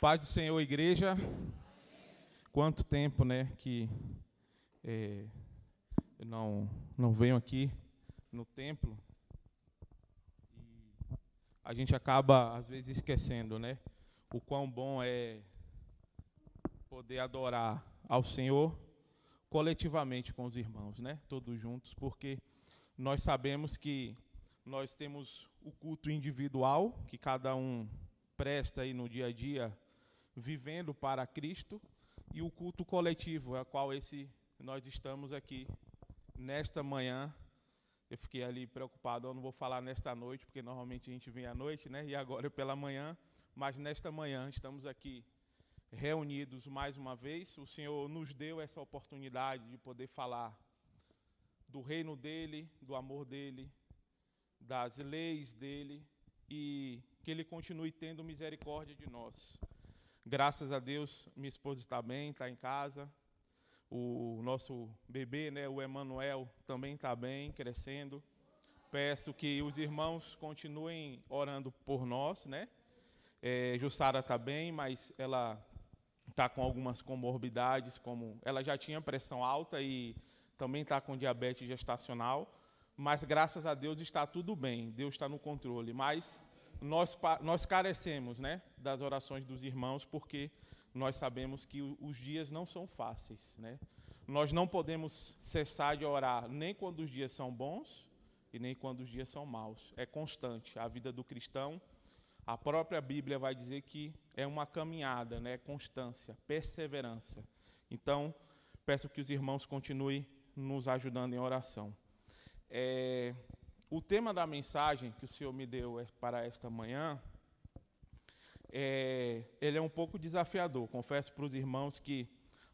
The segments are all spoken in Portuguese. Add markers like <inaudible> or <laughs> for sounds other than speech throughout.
Paz do Senhor, igreja. Quanto tempo, né, que é, eu não, não venho aqui no templo. E a gente acaba, às vezes, esquecendo, né, o quão bom é poder adorar ao Senhor coletivamente com os irmãos, né, todos juntos, porque nós sabemos que nós temos o culto individual, que cada um presta aí no dia a dia vivendo para Cristo, e o culto coletivo, a qual esse nós estamos aqui nesta manhã. Eu fiquei ali preocupado, eu não vou falar nesta noite, porque normalmente a gente vem à noite, né? E agora é pela manhã, mas nesta manhã estamos aqui reunidos mais uma vez. O Senhor nos deu essa oportunidade de poder falar do reino dele, do amor dele, das leis dele e que ele continue tendo misericórdia de nós. Graças a Deus, minha esposa está bem, está em casa. O nosso bebê, né, o Emanuel, também está bem, crescendo. Peço que os irmãos continuem orando por nós, né? É, Jussara está bem, mas ela está com algumas comorbidades, como ela já tinha pressão alta e também está com diabetes gestacional. Mas graças a Deus está tudo bem, Deus está no controle. Mas nós, nós carecemos né, das orações dos irmãos, porque nós sabemos que os dias não são fáceis. Né? Nós não podemos cessar de orar nem quando os dias são bons e nem quando os dias são maus. É constante. A vida do cristão, a própria Bíblia vai dizer que é uma caminhada, né? constância, perseverança. Então, peço que os irmãos continuem nos ajudando em oração. É, o tema da mensagem que o Senhor me deu é para esta manhã, é, ele é um pouco desafiador. Confesso para os irmãos que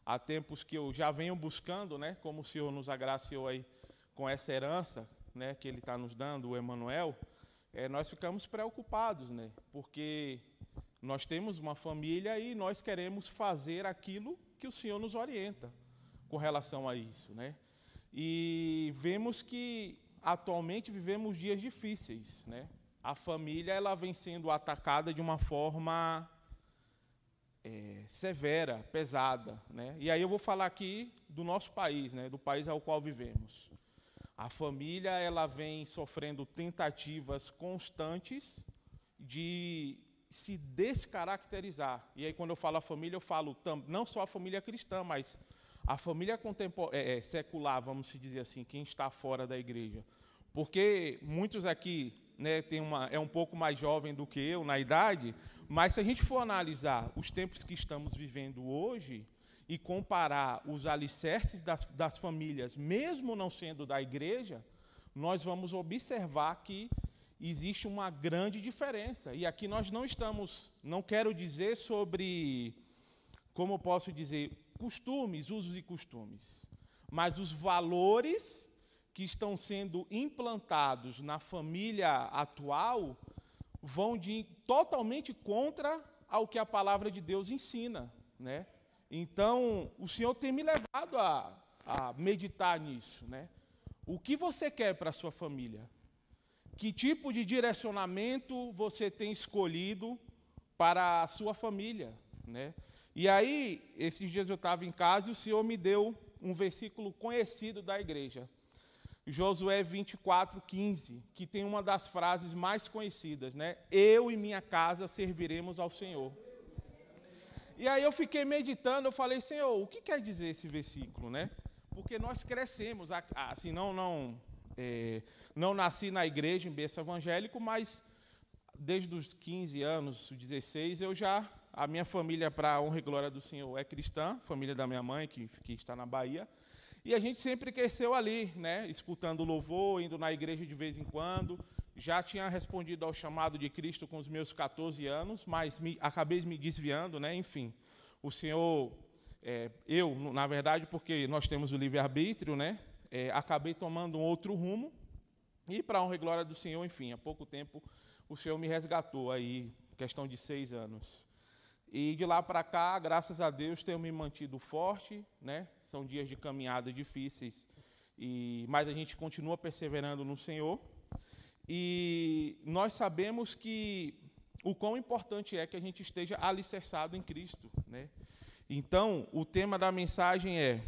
há tempos que eu já venho buscando, né, como o Senhor nos agraciou aí com essa herança, né, que Ele está nos dando, o Emmanuel, é, nós ficamos preocupados, né, porque nós temos uma família e nós queremos fazer aquilo que o Senhor nos orienta com relação a isso, né? E vemos que atualmente vivemos dias difíceis, né? A família ela vem sendo atacada de uma forma é, severa, pesada, né? E aí eu vou falar aqui do nosso país, né? Do país ao qual vivemos. A família ela vem sofrendo tentativas constantes de se descaracterizar. E aí quando eu falo a família eu falo não só a família cristã, mas a família é, é, secular, vamos dizer assim, quem está fora da igreja. Porque muitos aqui né, tem uma, é um pouco mais jovem do que eu na idade, mas se a gente for analisar os tempos que estamos vivendo hoje e comparar os alicerces das, das famílias, mesmo não sendo da igreja, nós vamos observar que existe uma grande diferença. E aqui nós não estamos, não quero dizer sobre, como posso dizer, costumes, usos e costumes, mas os valores que estão sendo implantados na família atual vão de, totalmente contra ao que a palavra de Deus ensina, né? Então, o Senhor tem me levado a, a meditar nisso, né? O que você quer para a sua família? Que tipo de direcionamento você tem escolhido para a sua família, né? E aí, esses dias eu estava em casa e o Senhor me deu um versículo conhecido da igreja. Josué 24, 15, que tem uma das frases mais conhecidas, né? Eu e minha casa serviremos ao Senhor. E aí eu fiquei meditando, eu falei, Senhor, o que quer dizer esse versículo, né? Porque nós crescemos, assim, não, não, é, não nasci na igreja em berço evangélico, mas desde os 15 anos, 16, eu já a minha família, para a honra e glória do Senhor, é cristã, família da minha mãe, que, que está na Bahia. E a gente sempre cresceu ali, né, escutando louvor, indo na igreja de vez em quando. Já tinha respondido ao chamado de Cristo com os meus 14 anos, mas me, acabei me desviando, né, enfim. O Senhor, é, eu, na verdade, porque nós temos o livre-arbítrio, né, é, acabei tomando um outro rumo. E, para a honra e glória do Senhor, enfim, há pouco tempo o Senhor me resgatou aí, questão de seis anos. E de lá para cá, graças a Deus, tenho me mantido forte, né? São dias de caminhada difíceis, e mas a gente continua perseverando no Senhor. E nós sabemos que o quão importante é que a gente esteja alicerçado em Cristo. Né? Então, o tema da mensagem é.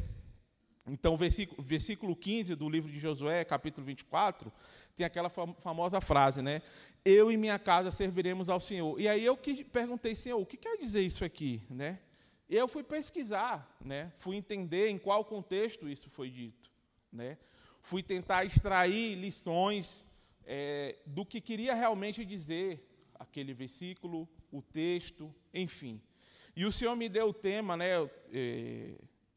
Então, versículo, versículo 15 do livro de Josué, capítulo 24, tem aquela famosa frase, né? Eu e minha casa serviremos ao Senhor. E aí eu que perguntei, Senhor, o que quer dizer isso aqui, né? E eu fui pesquisar, né? Fui entender em qual contexto isso foi dito, né? Fui tentar extrair lições é, do que queria realmente dizer aquele versículo, o texto, enfim. E o Senhor me deu o tema, né? Eu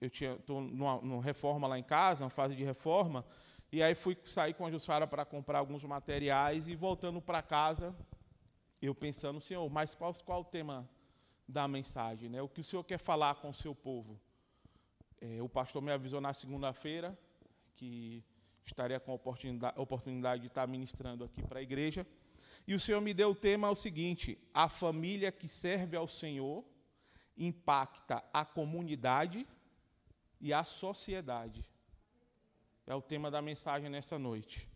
estou numa, reforma lá em casa, uma fase de reforma, e aí fui sair com a Jussara para comprar alguns materiais e voltando para casa, eu pensando, Senhor, mas qual, qual o tema da mensagem? Né? O que o Senhor quer falar com o seu povo? É, o pastor me avisou na segunda-feira que estaria com a oportunidade, oportunidade de estar ministrando aqui para a igreja. E o Senhor me deu o tema o seguinte: a família que serve ao Senhor impacta a comunidade e a sociedade. É o tema da mensagem nessa noite.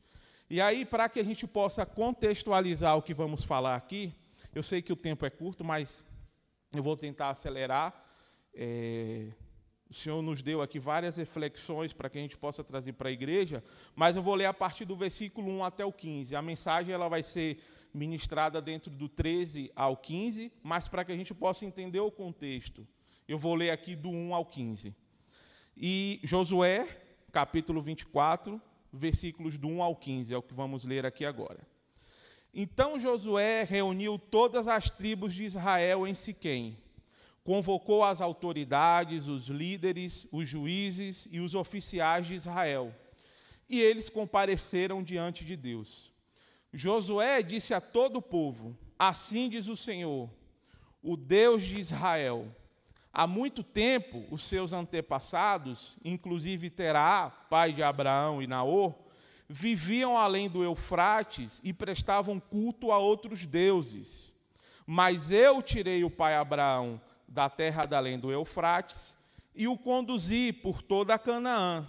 E aí, para que a gente possa contextualizar o que vamos falar aqui, eu sei que o tempo é curto, mas eu vou tentar acelerar. É, o Senhor nos deu aqui várias reflexões para que a gente possa trazer para a igreja, mas eu vou ler a partir do versículo 1 até o 15. A mensagem ela vai ser ministrada dentro do 13 ao 15, mas para que a gente possa entender o contexto, eu vou ler aqui do 1 ao 15. E Josué, capítulo 24, versículos do 1 ao 15, é o que vamos ler aqui agora. Então Josué reuniu todas as tribos de Israel em Siquém, convocou as autoridades, os líderes, os juízes e os oficiais de Israel, e eles compareceram diante de Deus. Josué disse a todo o povo: Assim diz o Senhor, o Deus de Israel. Há muito tempo, os seus antepassados, inclusive Terá, pai de Abraão e Naor, viviam além do Eufrates e prestavam culto a outros deuses. Mas eu tirei o pai Abraão da terra da além do Eufrates e o conduzi por toda Canaã,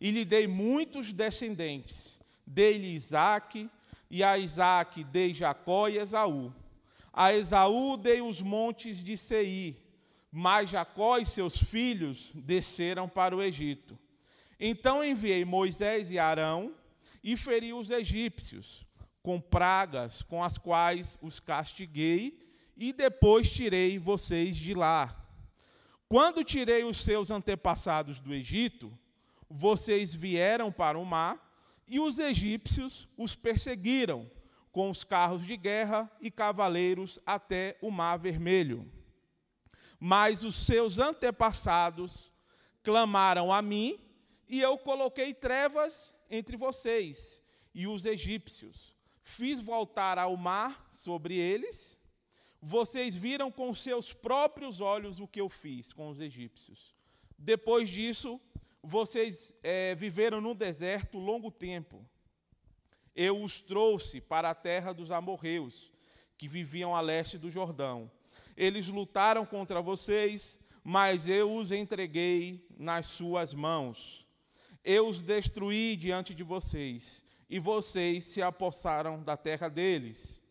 e lhe dei muitos descendentes. Dei-lhe Isaque, e a Isaac dei Jacó e Esaú. A Esaú dei os montes de Seir, mas Jacó e seus filhos desceram para o Egito. Então enviei Moisés e Arão e feri os egípcios com pragas com as quais os castiguei e depois tirei vocês de lá. Quando tirei os seus antepassados do Egito, vocês vieram para o mar e os egípcios os perseguiram com os carros de guerra e cavaleiros até o Mar Vermelho. Mas os seus antepassados clamaram a mim, e eu coloquei trevas entre vocês e os egípcios. Fiz voltar ao mar sobre eles. Vocês viram com seus próprios olhos o que eu fiz com os egípcios. Depois disso, vocês é, viveram no deserto longo tempo. Eu os trouxe para a terra dos amorreus, que viviam a leste do Jordão. Eles lutaram contra vocês, mas eu os entreguei nas suas mãos. Eu os destruí diante de vocês, e vocês se apossaram da terra deles.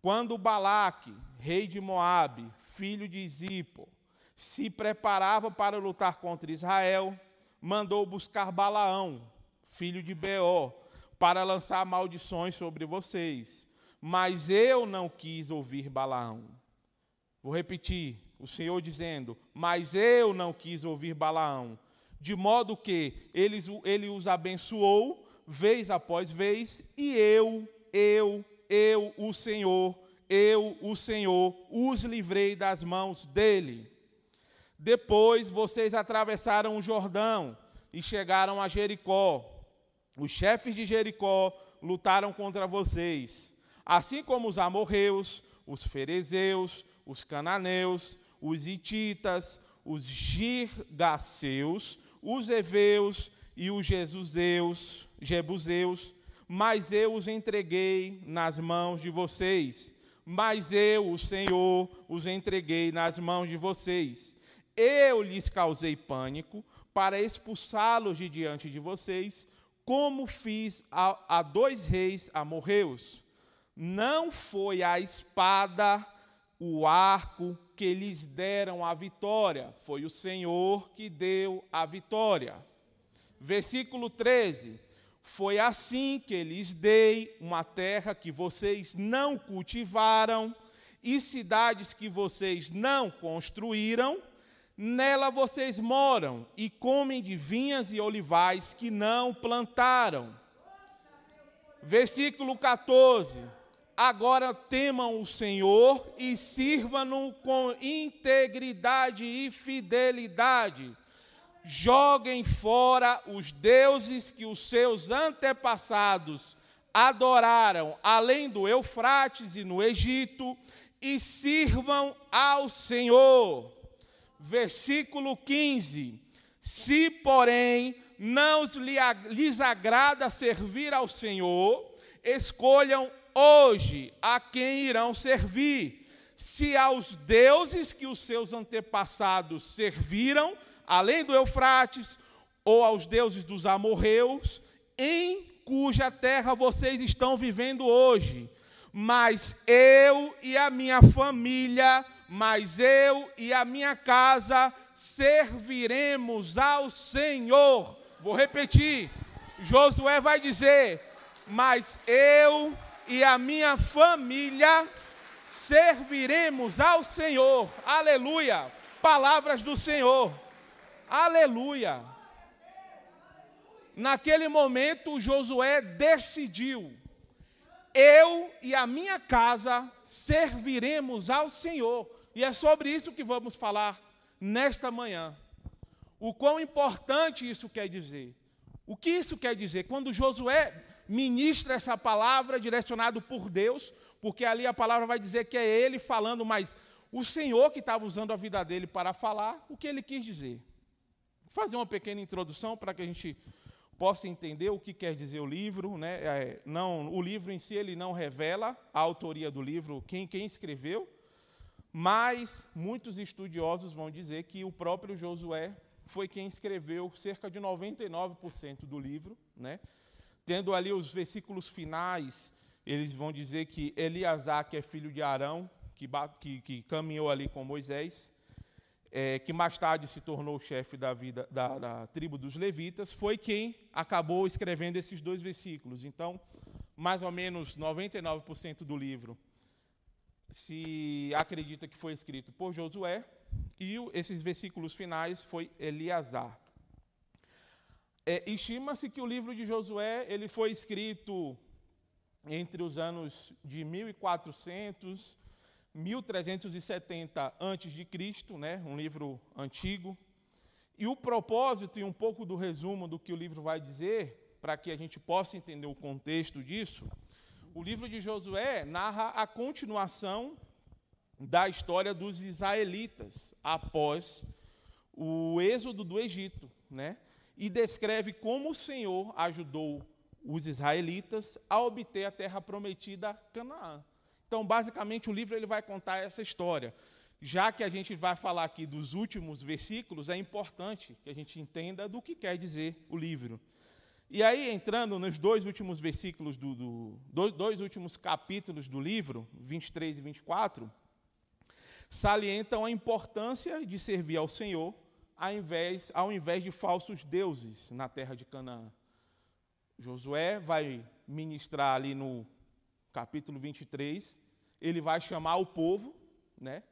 Quando Balaque, rei de Moabe, filho de Zipo, se preparava para lutar contra Israel, mandou buscar Balaão, filho de Beó, para lançar maldições sobre vocês. Mas eu não quis ouvir Balaão. Vou repetir, o Senhor dizendo: Mas eu não quis ouvir Balaão. De modo que ele, ele os abençoou, vez após vez, e eu, eu, eu, o Senhor, eu, o Senhor, os livrei das mãos dele. Depois vocês atravessaram o Jordão e chegaram a Jericó. Os chefes de Jericó lutaram contra vocês, assim como os amorreus, os ferezeus, os cananeus, os ititas, os girgaceus, os heveus e os jesuseus, jebuseus, mas eu os entreguei nas mãos de vocês. Mas eu, o Senhor, os entreguei nas mãos de vocês. Eu lhes causei pânico para expulsá-los de diante de vocês, como fiz a, a dois reis amorreus. Não foi a espada, o arco que lhes deram a vitória, foi o Senhor que deu a vitória. Versículo 13: Foi assim que lhes dei uma terra que vocês não cultivaram e cidades que vocês não construíram, nela vocês moram e comem de vinhas e olivais que não plantaram. Versículo 14: Agora temam o Senhor e sirvam-no com integridade e fidelidade. Joguem fora os deuses que os seus antepassados adoraram além do Eufrates e no Egito e sirvam ao Senhor. Versículo 15: Se, porém, não lhes agrada servir ao Senhor, escolham hoje a quem irão servir. Se aos deuses que os seus antepassados serviram, além do Eufrates, ou aos deuses dos amorreus, em cuja terra vocês estão vivendo hoje mas eu e a minha família, mas eu e a minha casa serviremos ao Senhor. Vou repetir. Josué vai dizer: Mas eu e a minha família serviremos ao Senhor. Aleluia. Palavras do Senhor. Aleluia. Naquele momento, Josué decidiu eu e a minha casa serviremos ao Senhor. E é sobre isso que vamos falar nesta manhã. O quão importante isso quer dizer. O que isso quer dizer? Quando Josué ministra essa palavra direcionado por Deus, porque ali a palavra vai dizer que é ele falando, mas o Senhor que estava usando a vida dele para falar o que ele quis dizer. Vou fazer uma pequena introdução para que a gente possa entender o que quer dizer o livro. Né? É, não, o livro em si ele não revela a autoria do livro, quem, quem escreveu, mas muitos estudiosos vão dizer que o próprio Josué foi quem escreveu cerca de 99% do livro, né? Tendo ali os versículos finais, eles vão dizer que Eliasar, que é filho de Arão, que, que, que caminhou ali com Moisés, é, que mais tarde se tornou chefe da, vida, da, da tribo dos levitas, foi quem acabou escrevendo esses dois versículos. Então, mais ou menos 99% do livro se acredita que foi escrito por Josué, e esses versículos finais foi Eliasar. É, Estima-se que o livro de Josué ele foi escrito entre os anos de 1400 1370 a.C., né, um livro antigo. E o propósito e um pouco do resumo do que o livro vai dizer, para que a gente possa entender o contexto disso, o livro de Josué narra a continuação da história dos israelitas após o êxodo do Egito, né? E descreve como o Senhor ajudou os israelitas a obter a terra prometida Canaã. Então, basicamente, o livro ele vai contar essa história. Já que a gente vai falar aqui dos últimos versículos, é importante que a gente entenda do que quer dizer o livro. E aí, entrando nos dois últimos versículos, do, do dois, dois últimos capítulos do livro, 23 e 24, salientam a importância de servir ao Senhor ao invés, ao invés de falsos deuses na terra de Canaã. Josué vai ministrar ali no capítulo 23 ele vai chamar o povo, né?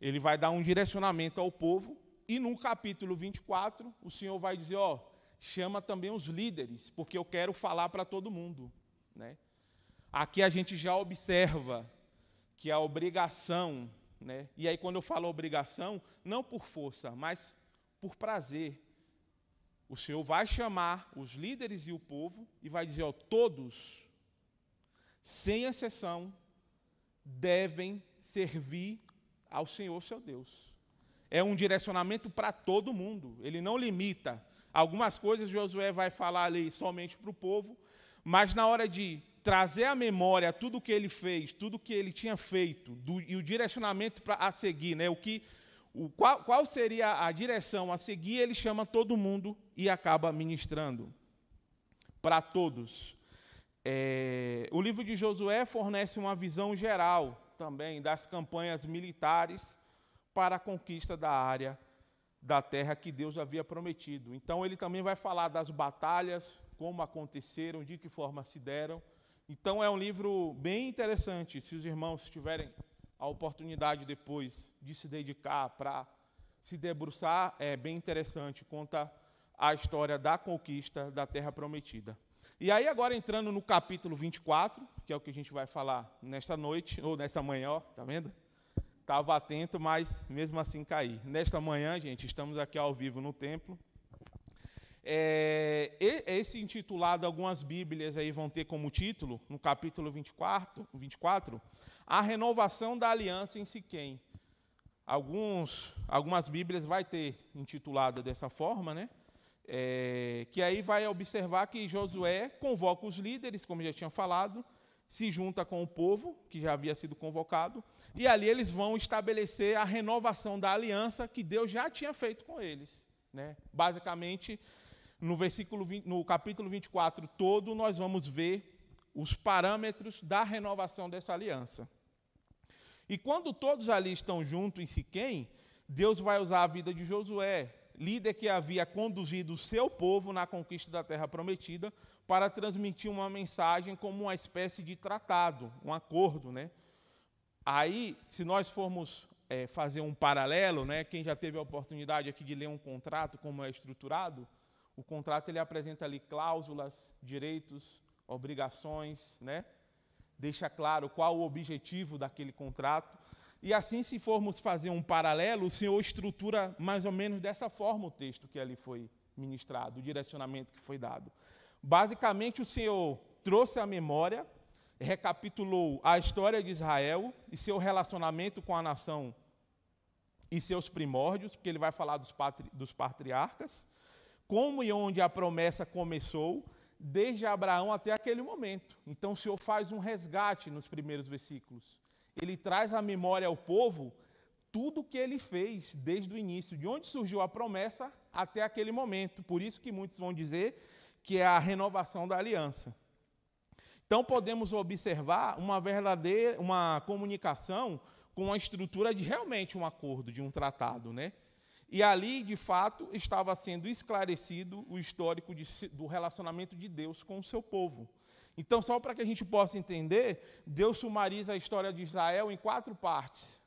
Ele vai dar um direcionamento ao povo e no capítulo 24, o Senhor vai dizer, ó, chama também os líderes, porque eu quero falar para todo mundo, né? Aqui a gente já observa que a obrigação, né? E aí quando eu falo obrigação, não por força, mas por prazer. O Senhor vai chamar os líderes e o povo e vai dizer, ó, todos, sem exceção, devem servir ao Senhor seu Deus. É um direcionamento para todo mundo, ele não limita. Algumas coisas Josué vai falar ali somente para o povo, mas na hora de trazer à memória tudo o que ele fez, tudo o que ele tinha feito, do, e o direcionamento para a seguir, né, o que, o, qual, qual seria a direção a seguir, ele chama todo mundo e acaba ministrando para todos. É, o livro de Josué fornece uma visão geral também das campanhas militares para a conquista da área da terra que Deus havia prometido. Então, ele também vai falar das batalhas, como aconteceram, de que forma se deram. Então, é um livro bem interessante. Se os irmãos tiverem a oportunidade depois de se dedicar para se debruçar, é bem interessante. Conta a história da conquista da terra prometida. E aí, agora entrando no capítulo 24, que é o que a gente vai falar nesta noite, ou nessa manhã, ó, tá vendo? Estava atento, mas mesmo assim caí. Nesta manhã, gente, estamos aqui ao vivo no templo. É, esse intitulado, algumas Bíblias aí vão ter como título, no capítulo 24, 24 A Renovação da Aliança em Siquém. Alguns, algumas Bíblias vai ter intitulada dessa forma, né? É, que aí vai observar que Josué convoca os líderes, como já tinha falado, se junta com o povo, que já havia sido convocado, e ali eles vão estabelecer a renovação da aliança que Deus já tinha feito com eles. Né? Basicamente, no, versículo 20, no capítulo 24 todo, nós vamos ver os parâmetros da renovação dessa aliança. E quando todos ali estão juntos em Siquém, Deus vai usar a vida de Josué, líder que havia conduzido o seu povo na conquista da terra prometida, para transmitir uma mensagem como uma espécie de tratado, um acordo, né? Aí, se nós formos é, fazer um paralelo, né, quem já teve a oportunidade aqui de ler um contrato, como é estruturado, o contrato ele apresenta ali cláusulas, direitos, obrigações, né? Deixa claro qual o objetivo daquele contrato. E assim, se formos fazer um paralelo, o Senhor estrutura mais ou menos dessa forma o texto que ali foi ministrado, o direcionamento que foi dado. Basicamente, o Senhor trouxe à memória, recapitulou a história de Israel e seu relacionamento com a nação e seus primórdios, porque ele vai falar dos, patri dos patriarcas, como e onde a promessa começou, desde Abraão até aquele momento. Então, o Senhor faz um resgate nos primeiros versículos ele traz à memória ao povo tudo o que ele fez desde o início, de onde surgiu a promessa até aquele momento. Por isso que muitos vão dizer que é a renovação da aliança. Então podemos observar uma verdadeira uma comunicação com uma estrutura de realmente um acordo, de um tratado, né? E ali, de fato, estava sendo esclarecido o histórico de, do relacionamento de Deus com o seu povo. Então, só para que a gente possa entender, Deus sumariza a história de Israel em quatro partes.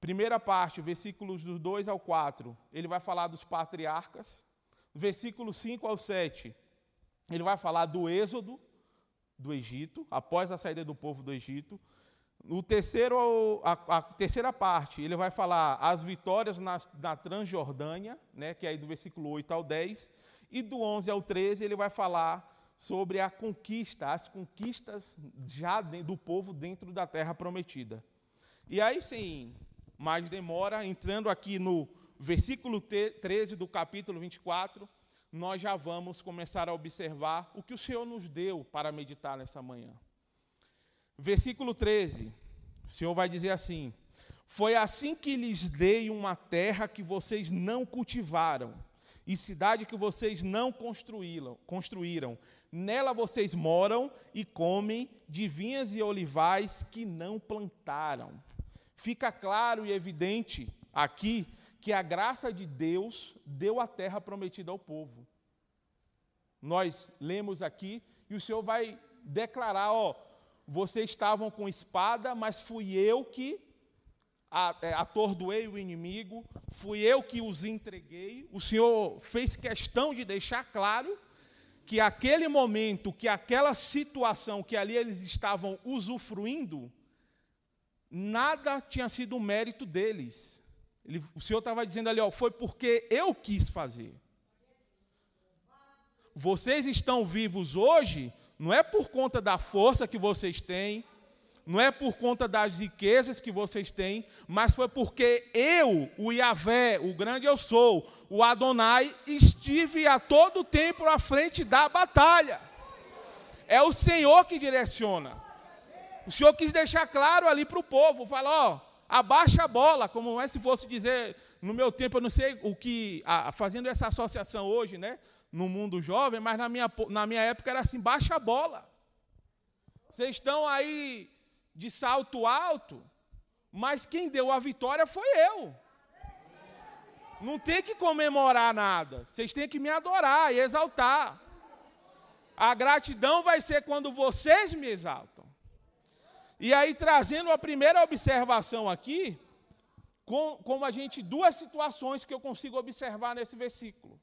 Primeira parte, versículos do 2 ao 4, ele vai falar dos patriarcas. Versículo 5 ao 7, ele vai falar do êxodo do Egito, após a saída do povo do Egito. No terceiro, a, a terceira parte, ele vai falar as vitórias na, na Transjordânia, né, que é aí do versículo 8 ao 10. E do 11 ao 13, ele vai falar sobre a conquista, as conquistas já do povo dentro da terra prometida. E aí sim, mais demora, entrando aqui no versículo 13 do capítulo 24, nós já vamos começar a observar o que o Senhor nos deu para meditar nessa manhã. Versículo 13, o Senhor vai dizer assim: Foi assim que lhes dei uma terra que vocês não cultivaram, e cidade que vocês não construíram, construíram Nela vocês moram e comem de vinhas e olivais que não plantaram. Fica claro e evidente aqui que a graça de Deus deu a terra prometida ao povo. Nós lemos aqui e o Senhor vai declarar: ó, vocês estavam com espada, mas fui eu que é, atordoei o inimigo, fui eu que os entreguei. O Senhor fez questão de deixar claro que aquele momento, que aquela situação que ali eles estavam usufruindo, nada tinha sido mérito deles. Ele, o Senhor estava dizendo ali, ó, foi porque eu quis fazer. Vocês estão vivos hoje, não é por conta da força que vocês têm, não é por conta das riquezas que vocês têm, mas foi porque eu, o Yahvé, o grande eu sou, o Adonai, estive a todo tempo à frente da batalha. É o Senhor que direciona. O Senhor quis deixar claro ali para o povo, falar, ó, abaixa a bola, como é se fosse dizer, no meu tempo, eu não sei o que, a, fazendo essa associação hoje, né, no mundo jovem, mas na minha, na minha época era assim, baixa a bola. vocês estão aí de salto alto, mas quem deu a vitória foi eu. Não tem que comemorar nada. Vocês têm que me adorar e exaltar. A gratidão vai ser quando vocês me exaltam. E aí, trazendo a primeira observação aqui, com, como a gente, duas situações que eu consigo observar nesse versículo.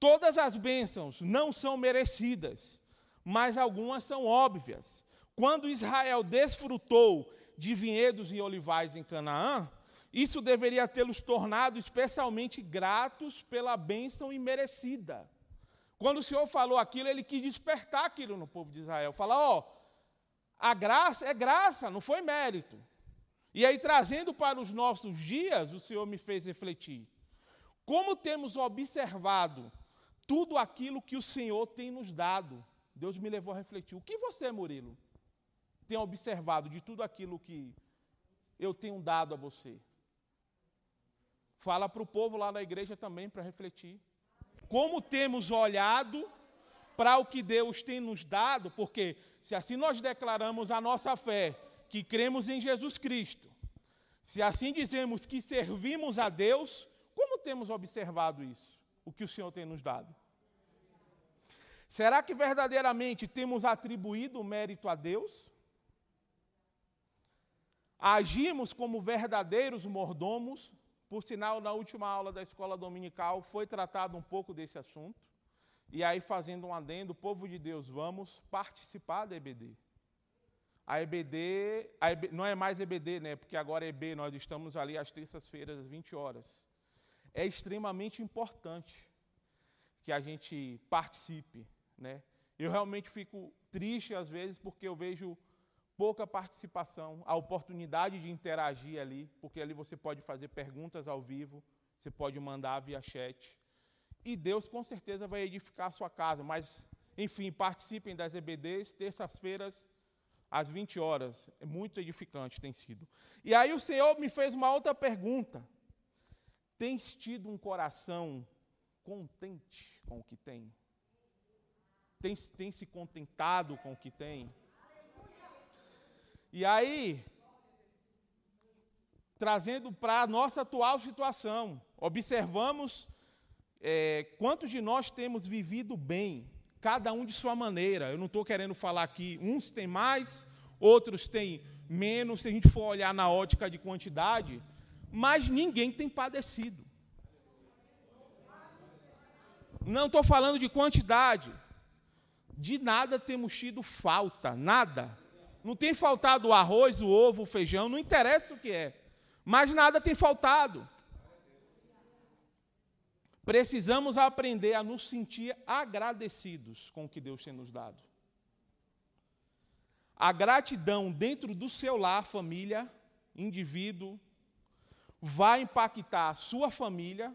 Todas as bênçãos não são merecidas, mas algumas são óbvias. Quando Israel desfrutou de vinhedos e olivais em Canaã, isso deveria tê-los tornado especialmente gratos pela bênção imerecida. Quando o Senhor falou aquilo, ele quis despertar aquilo no povo de Israel. Falar, ó, a graça é graça, não foi mérito. E aí, trazendo para os nossos dias, o Senhor me fez refletir. Como temos observado tudo aquilo que o Senhor tem nos dado? Deus me levou a refletir. O que você, Murilo, tem observado de tudo aquilo que eu tenho dado a você? Fala para o povo lá na igreja também para refletir como temos olhado para o que Deus tem nos dado, porque se assim nós declaramos a nossa fé, que cremos em Jesus Cristo, se assim dizemos que servimos a Deus, como temos observado isso? O que o Senhor tem nos dado? Será que verdadeiramente temos atribuído o mérito a Deus? Agimos como verdadeiros mordomos por sinal, na última aula da escola dominical foi tratado um pouco desse assunto. E aí, fazendo um adendo, povo de Deus, vamos participar da EBD. A EBD, a EB, não é mais EBD, né? Porque agora é EB, nós estamos ali às terças-feiras, às 20 horas. É extremamente importante que a gente participe, né? Eu realmente fico triste às vezes porque eu vejo pouca participação, a oportunidade de interagir ali, porque ali você pode fazer perguntas ao vivo, você pode mandar via chat. E Deus com certeza vai edificar a sua casa, mas, enfim, participem das EBDs, terças-feiras, às 20 horas. É muito edificante, tem sido. E aí o Senhor me fez uma outra pergunta. Tens tido um coração contente com o que tem? Tem, se contentado com o que tem? E aí, trazendo para a nossa atual situação, observamos é, quantos de nós temos vivido bem, cada um de sua maneira. Eu não estou querendo falar aqui, uns têm mais, outros têm menos, se a gente for olhar na ótica de quantidade, mas ninguém tem padecido. Não estou falando de quantidade, de nada temos tido falta, nada. Não tem faltado o arroz, o ovo, o feijão, não interessa o que é. Mas nada tem faltado. Precisamos aprender a nos sentir agradecidos com o que Deus tem nos dado. A gratidão dentro do seu lar, família, indivíduo, vai impactar a sua família,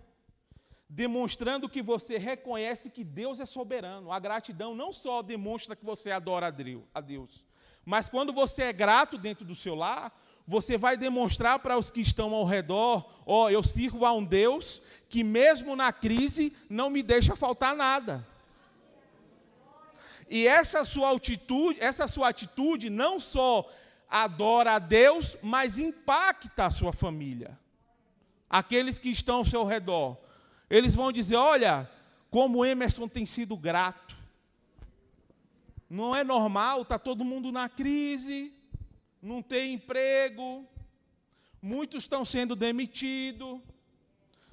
demonstrando que você reconhece que Deus é soberano. A gratidão não só demonstra que você adora a Deus, mas quando você é grato dentro do seu lar, você vai demonstrar para os que estão ao redor: ó, oh, eu sirvo a um Deus que, mesmo na crise, não me deixa faltar nada. E essa sua atitude, essa sua atitude não só adora a Deus, mas impacta a sua família. Aqueles que estão ao seu redor. Eles vão dizer: olha, como Emerson tem sido grato. Não é normal, está todo mundo na crise, não tem emprego, muitos estão sendo demitidos.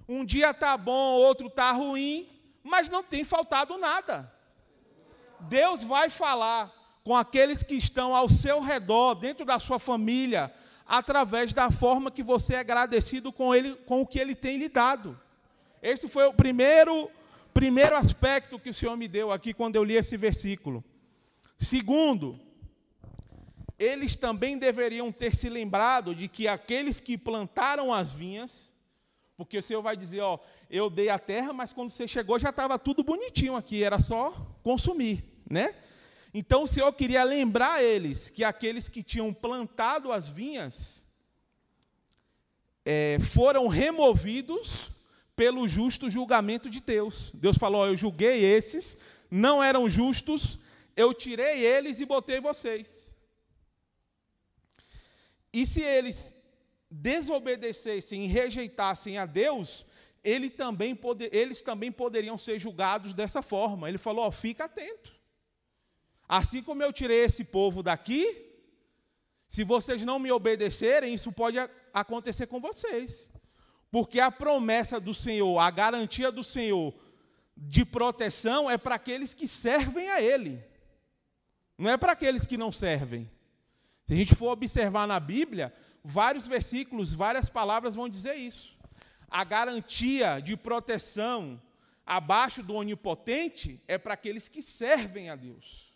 Um dia está bom, outro está ruim, mas não tem faltado nada. Deus vai falar com aqueles que estão ao seu redor, dentro da sua família, através da forma que você é agradecido com, ele, com o que ele tem lhe dado. Esse foi o primeiro, primeiro aspecto que o Senhor me deu aqui quando eu li esse versículo. Segundo, eles também deveriam ter se lembrado de que aqueles que plantaram as vinhas, porque o Senhor vai dizer, ó, eu dei a terra, mas quando você chegou já estava tudo bonitinho aqui, era só consumir, né? Então o Senhor queria lembrar eles que aqueles que tinham plantado as vinhas é, foram removidos pelo justo julgamento de Deus. Deus falou: Eu julguei esses, não eram justos, eu tirei eles e botei vocês. E se eles desobedecessem e rejeitassem a Deus, ele também poder, eles também poderiam ser julgados dessa forma. Ele falou: ó, fica atento. Assim como eu tirei esse povo daqui, se vocês não me obedecerem, isso pode acontecer com vocês. Porque a promessa do Senhor, a garantia do Senhor de proteção é para aqueles que servem a Ele, não é para aqueles que não servem. Se a gente for observar na Bíblia, vários versículos, várias palavras vão dizer isso. A garantia de proteção abaixo do onipotente é para aqueles que servem a Deus.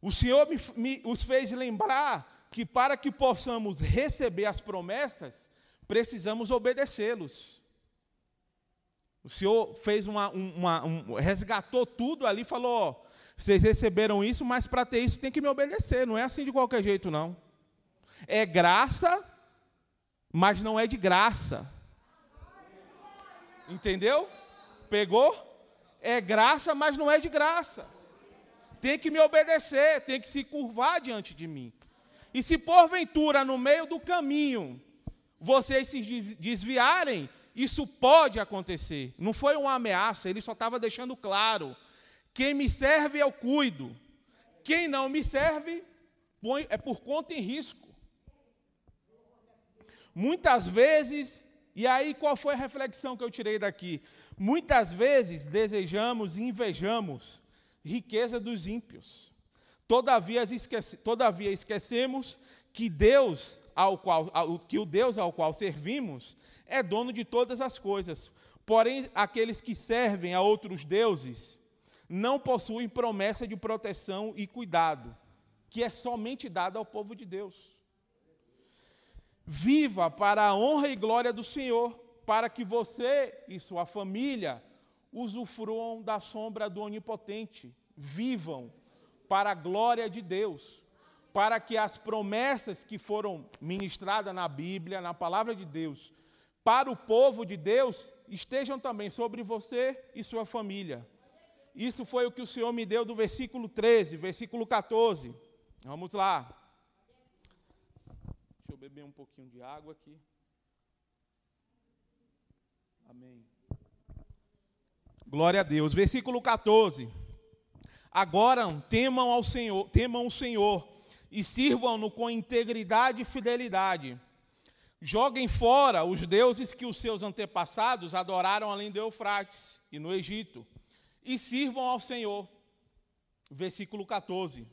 O Senhor me, me, os fez lembrar que para que possamos receber as promessas, precisamos obedecê-los. O Senhor fez uma, uma um, resgatou tudo ali, falou: ó, vocês receberam isso, mas para ter isso tem que me obedecer. Não é assim de qualquer jeito, não. É graça, mas não é de graça. Entendeu? Pegou? É graça, mas não é de graça. Tem que me obedecer, tem que se curvar diante de mim. E se porventura no meio do caminho vocês se desviarem, isso pode acontecer. Não foi uma ameaça, ele só estava deixando claro. Quem me serve, eu cuido. Quem não me serve, é por conta em risco. Muitas vezes, e aí qual foi a reflexão que eu tirei daqui? Muitas vezes desejamos e invejamos riqueza dos ímpios. Todavia, esquece, todavia esquecemos que Deus ao qual que o Deus ao qual servimos é dono de todas as coisas. Porém, aqueles que servem a outros deuses não possuem promessa de proteção e cuidado, que é somente dada ao povo de Deus. Viva para a honra e glória do Senhor, para que você e sua família usufruam da sombra do Onipotente. Vivam para a glória de Deus, para que as promessas que foram ministradas na Bíblia, na palavra de Deus, para o povo de Deus, estejam também sobre você e sua família. Isso foi o que o Senhor me deu do versículo 13, versículo 14. Vamos lá. Deixa eu beber um pouquinho de água aqui. Amém. Glória a Deus. Versículo 14. Agora temam ao Senhor, temam o Senhor e sirvam-no com integridade e fidelidade. Joguem fora os deuses que os seus antepassados adoraram além do Eufrates e no Egito e sirvam ao Senhor. Versículo 14.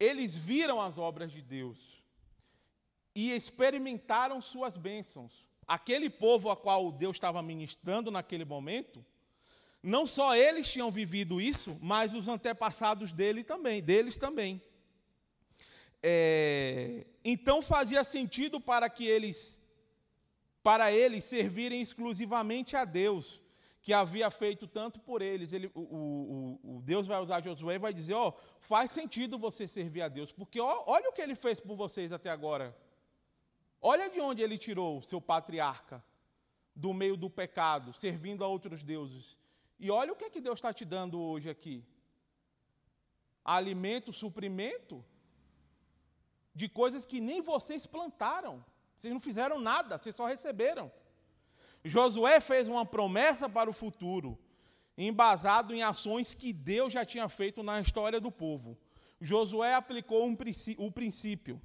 Eles viram as obras de Deus e experimentaram suas bênçãos. Aquele povo a qual Deus estava ministrando naquele momento, não só eles tinham vivido isso, mas os antepassados dele também, deles também. É, então fazia sentido para que eles, para eles servirem exclusivamente a Deus, que havia feito tanto por eles. Ele, o, o, o, Deus vai usar Josué e vai dizer: Ó, oh, faz sentido você servir a Deus, porque ó, olha o que ele fez por vocês até agora. Olha de onde ele tirou o seu patriarca, do meio do pecado, servindo a outros deuses. E olha o que, é que Deus está te dando hoje aqui: alimento, suprimento de coisas que nem vocês plantaram. Vocês não fizeram nada, vocês só receberam. Josué fez uma promessa para o futuro, embasado em ações que Deus já tinha feito na história do povo. Josué aplicou um o princípio: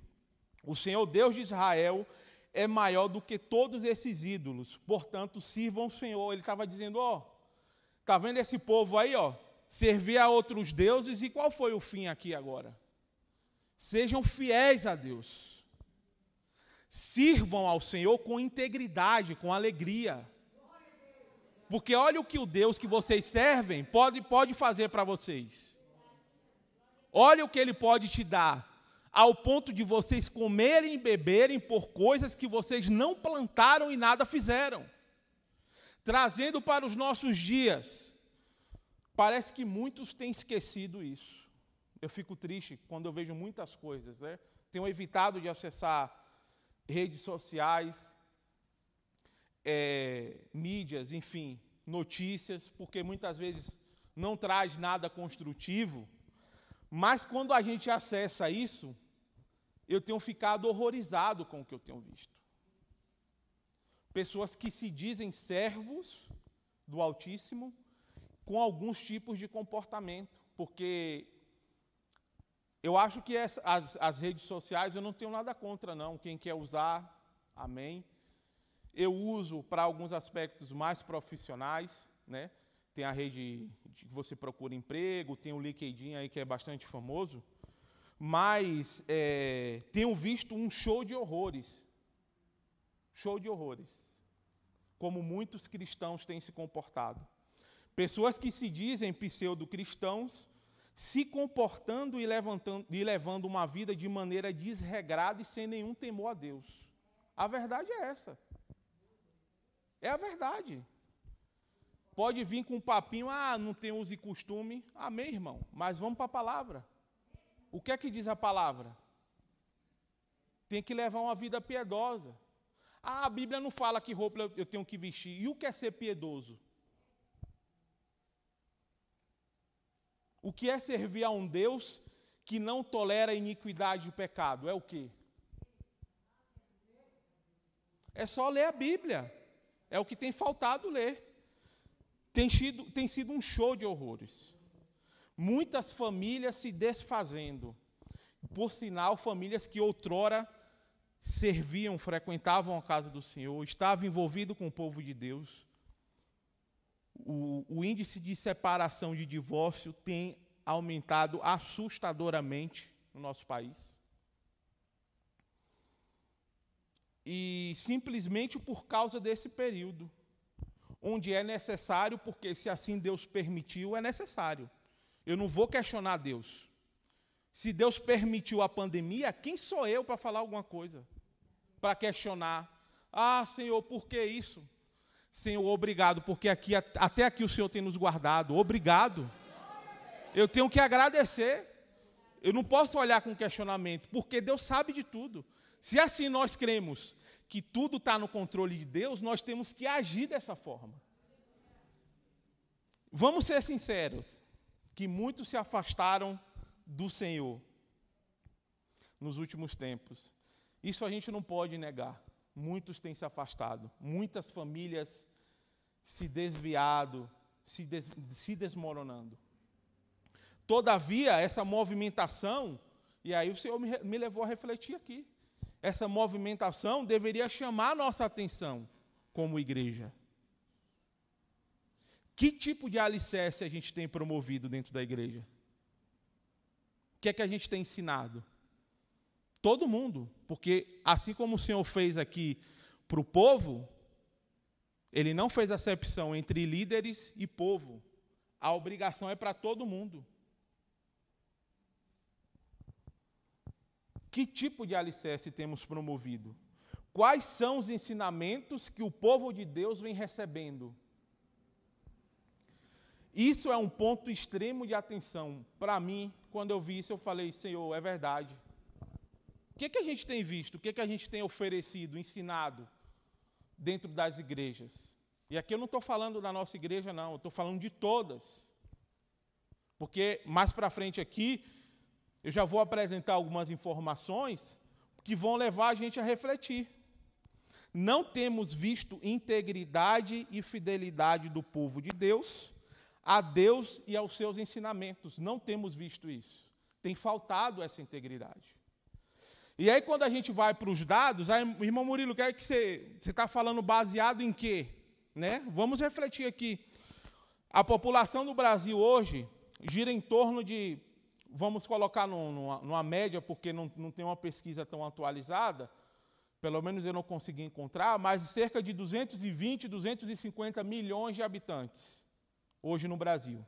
o Senhor Deus de Israel é maior do que todos esses ídolos, portanto, sirvam o Senhor. Ele estava dizendo: ó, está vendo esse povo aí, ó, servir a outros deuses, e qual foi o fim aqui agora? Sejam fiéis a Deus. Sirvam ao Senhor com integridade, com alegria. Porque olha o que o Deus que vocês servem pode, pode fazer para vocês. Olha o que ele pode te dar, ao ponto de vocês comerem e beberem por coisas que vocês não plantaram e nada fizeram. Trazendo para os nossos dias, parece que muitos têm esquecido isso. Eu fico triste quando eu vejo muitas coisas, né? Tenho evitado de acessar redes sociais, é, mídias, enfim, notícias, porque muitas vezes não traz nada construtivo, Mas quando a gente acessa isso, eu tenho ficado horrorizado com o que eu tenho visto. Pessoas que se dizem servos do Altíssimo com alguns tipos de comportamento, porque eu acho que as, as redes sociais eu não tenho nada contra, não. Quem quer usar, amém. Eu uso para alguns aspectos mais profissionais, né? Tem a rede que você procura emprego, tem o LinkedIn aí que é bastante famoso, mas é, tenho visto um show de horrores. Show de horrores. Como muitos cristãos têm se comportado. Pessoas que se dizem pseudo-cristãos se comportando e, levantando, e levando uma vida de maneira desregrada e sem nenhum temor a Deus. A verdade é essa. É a verdade. Pode vir com um papinho, ah, não tem uso e costume. Amém, irmão. Mas vamos para a palavra. O que é que diz a palavra? Tem que levar uma vida piedosa. Ah, a Bíblia não fala que roupa eu tenho que vestir. E o que é ser piedoso? O que é servir a um Deus que não tolera iniquidade e pecado? É o quê? É só ler a Bíblia. É o que tem faltado ler. Tem sido, tem sido um show de horrores. Muitas famílias se desfazendo. Por sinal, famílias que outrora serviam, frequentavam a casa do Senhor, estavam envolvidos com o povo de Deus, o, o índice de separação de divórcio tem aumentado assustadoramente no nosso país. E simplesmente por causa desse período, onde é necessário, porque se assim Deus permitiu, é necessário. Eu não vou questionar Deus. Se Deus permitiu a pandemia, quem sou eu para falar alguma coisa? Para questionar. Ah, Senhor, por que isso? Senhor, obrigado, porque aqui, até aqui o Senhor tem nos guardado. Obrigado. Eu tenho que agradecer. Eu não posso olhar com questionamento, porque Deus sabe de tudo. Se assim nós cremos que tudo está no controle de Deus, nós temos que agir dessa forma. Vamos ser sinceros, que muitos se afastaram do Senhor nos últimos tempos. Isso a gente não pode negar muitos têm se afastado, muitas famílias se desviado, se, des, se desmoronando. Todavia, essa movimentação, e aí o Senhor me, me levou a refletir aqui, essa movimentação deveria chamar nossa atenção como igreja. Que tipo de alicerce a gente tem promovido dentro da igreja? O que é que a gente tem ensinado? Todo mundo, porque assim como o Senhor fez aqui para o povo, ele não fez acepção entre líderes e povo. A obrigação é para todo mundo. Que tipo de alicerce temos promovido? Quais são os ensinamentos que o povo de Deus vem recebendo? Isso é um ponto extremo de atenção. Para mim, quando eu vi isso, eu falei: Senhor, é verdade. O que, que a gente tem visto? O que, que a gente tem oferecido, ensinado dentro das igrejas? E aqui eu não estou falando da nossa igreja, não, eu estou falando de todas. Porque mais para frente aqui, eu já vou apresentar algumas informações que vão levar a gente a refletir. Não temos visto integridade e fidelidade do povo de Deus a Deus e aos seus ensinamentos. Não temos visto isso. Tem faltado essa integridade. E aí, quando a gente vai para os dados, aí, irmão Murilo, quer que você está falando baseado em quê? Né? Vamos refletir aqui. A população do Brasil hoje gira em torno de, vamos colocar numa, numa média, porque não, não tem uma pesquisa tão atualizada, pelo menos eu não consegui encontrar, mas cerca de 220, 250 milhões de habitantes hoje no Brasil.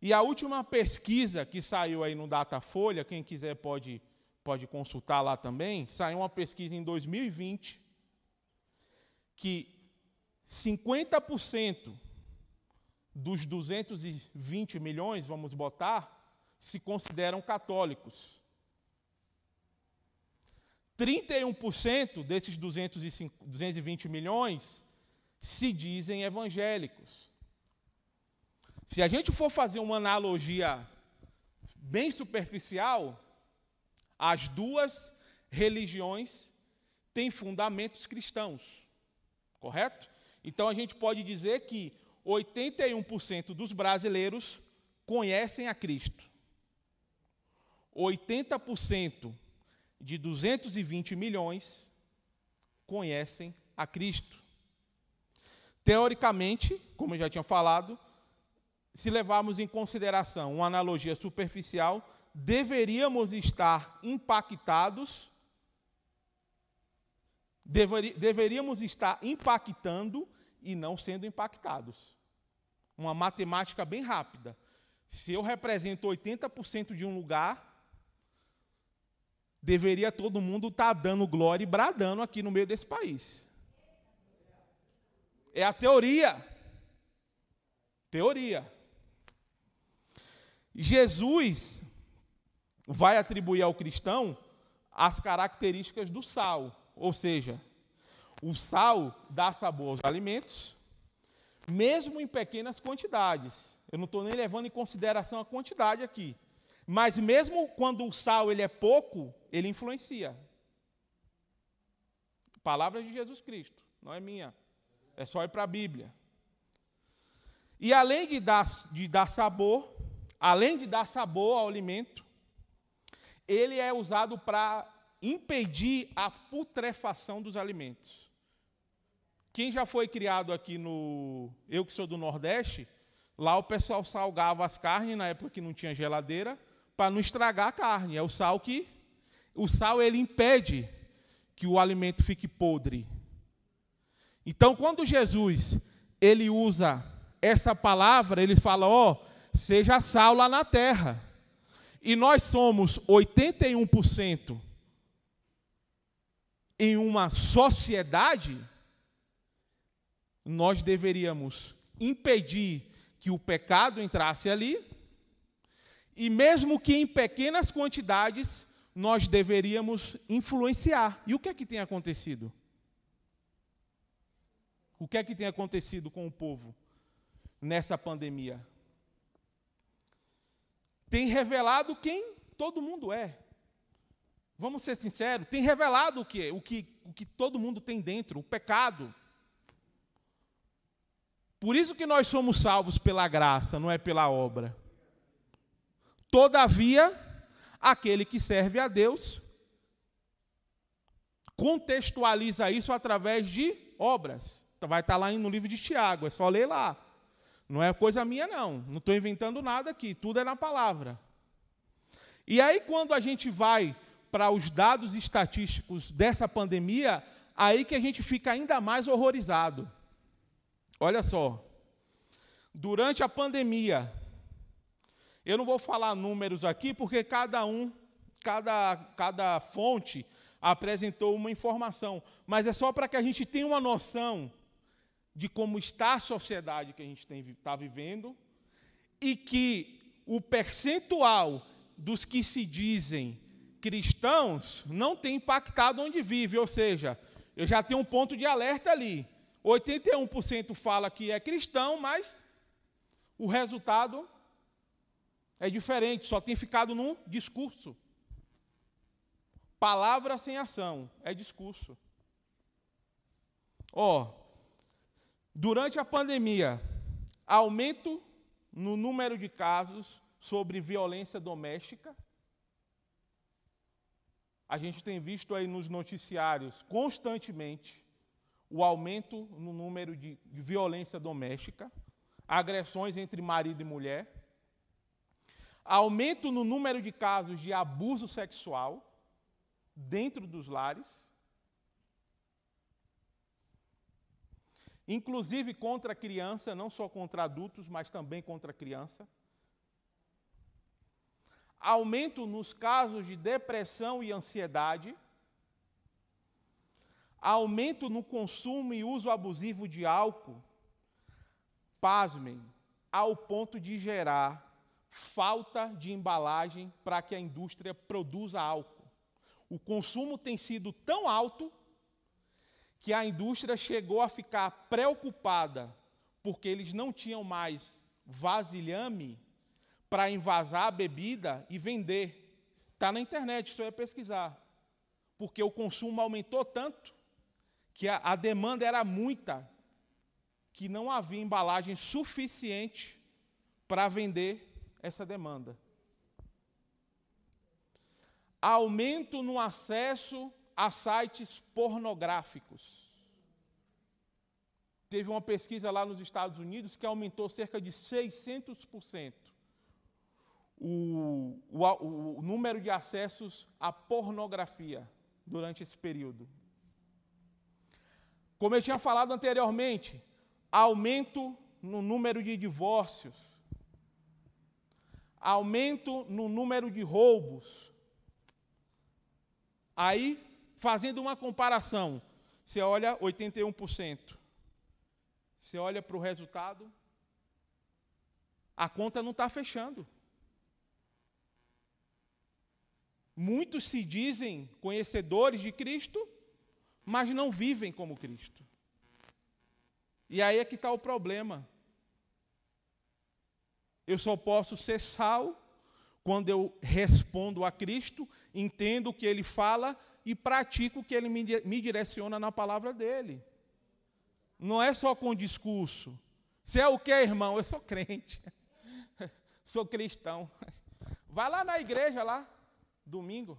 E a última pesquisa que saiu aí no Datafolha, quem quiser pode pode consultar lá também, saiu uma pesquisa em 2020 que 50% dos 220 milhões, vamos botar, se consideram católicos. 31% desses 220 milhões se dizem evangélicos. Se a gente for fazer uma analogia bem superficial, as duas religiões têm fundamentos cristãos, correto? Então a gente pode dizer que 81% dos brasileiros conhecem a Cristo. 80% de 220 milhões conhecem a Cristo. Teoricamente, como eu já tinha falado, se levarmos em consideração uma analogia superficial, deveríamos estar impactados, deveríamos estar impactando e não sendo impactados. Uma matemática bem rápida. Se eu represento 80% de um lugar, deveria todo mundo estar tá dando glória e bradando aqui no meio desse país. É a teoria. Teoria. Jesus vai atribuir ao cristão as características do sal, ou seja, o sal dá sabor aos alimentos, mesmo em pequenas quantidades. Eu não estou nem levando em consideração a quantidade aqui. Mas mesmo quando o sal ele é pouco, ele influencia. Palavra de Jesus Cristo, não é minha. É só ir para a Bíblia. E além de dar, de dar sabor, além de dar sabor ao alimento, ele é usado para impedir a putrefação dos alimentos. Quem já foi criado aqui no. Eu que sou do Nordeste, lá o pessoal salgava as carnes na época que não tinha geladeira, para não estragar a carne. É o sal que. O sal ele impede que o alimento fique podre. Então, quando Jesus ele usa essa palavra, ele fala: ó, oh, seja sal lá na terra. E nós somos 81% em uma sociedade, nós deveríamos impedir que o pecado entrasse ali, e mesmo que em pequenas quantidades, nós deveríamos influenciar. E o que é que tem acontecido? O que é que tem acontecido com o povo nessa pandemia? Tem revelado quem todo mundo é. Vamos ser sinceros, tem revelado o que, o que, o que todo mundo tem dentro, o pecado. Por isso que nós somos salvos pela graça, não é pela obra. Todavia, aquele que serve a Deus contextualiza isso através de obras. Vai estar lá no livro de Tiago, é só ler lá. Não é coisa minha, não. Não estou inventando nada aqui. Tudo é na palavra. E aí, quando a gente vai para os dados estatísticos dessa pandemia, aí que a gente fica ainda mais horrorizado. Olha só. Durante a pandemia, eu não vou falar números aqui, porque cada um, cada, cada fonte apresentou uma informação, mas é só para que a gente tenha uma noção de como está a sociedade que a gente está vivendo e que o percentual dos que se dizem cristãos não tem impactado onde vive, ou seja, eu já tenho um ponto de alerta ali. 81% fala que é cristão, mas o resultado é diferente, só tem ficado num discurso. Palavra sem ação é discurso. Ó, oh, Durante a pandemia, aumento no número de casos sobre violência doméstica. A gente tem visto aí nos noticiários constantemente o aumento no número de, violência doméstica, agressões entre marido e mulher, aumento no número de casos de abuso sexual dentro dos lares. Inclusive contra a criança, não só contra adultos, mas também contra a criança. Aumento nos casos de depressão e ansiedade. Aumento no consumo e uso abusivo de álcool. Pasmem, ao ponto de gerar falta de embalagem para que a indústria produza álcool. O consumo tem sido tão alto que a indústria chegou a ficar preocupada porque eles não tinham mais vasilhame para invasar a bebida e vender. Está na internet, só é pesquisar. Porque o consumo aumentou tanto que a, a demanda era muita, que não havia embalagem suficiente para vender essa demanda. Aumento no acesso a sites pornográficos. Teve uma pesquisa lá nos Estados Unidos que aumentou cerca de 600% o, o, o número de acessos à pornografia durante esse período. Como eu tinha falado anteriormente, aumento no número de divórcios, aumento no número de roubos. Aí, fazendo uma comparação, você olha 81%. Você olha para o resultado, a conta não está fechando. Muitos se dizem conhecedores de Cristo, mas não vivem como Cristo. E aí é que está o problema. Eu só posso ser sal quando eu respondo a Cristo, entendo o que Ele fala e pratico o que Ele me direciona na palavra dEle. Não é só com discurso. Você é o que, irmão? Eu sou crente. <laughs> sou cristão. Vai lá na igreja lá, domingo.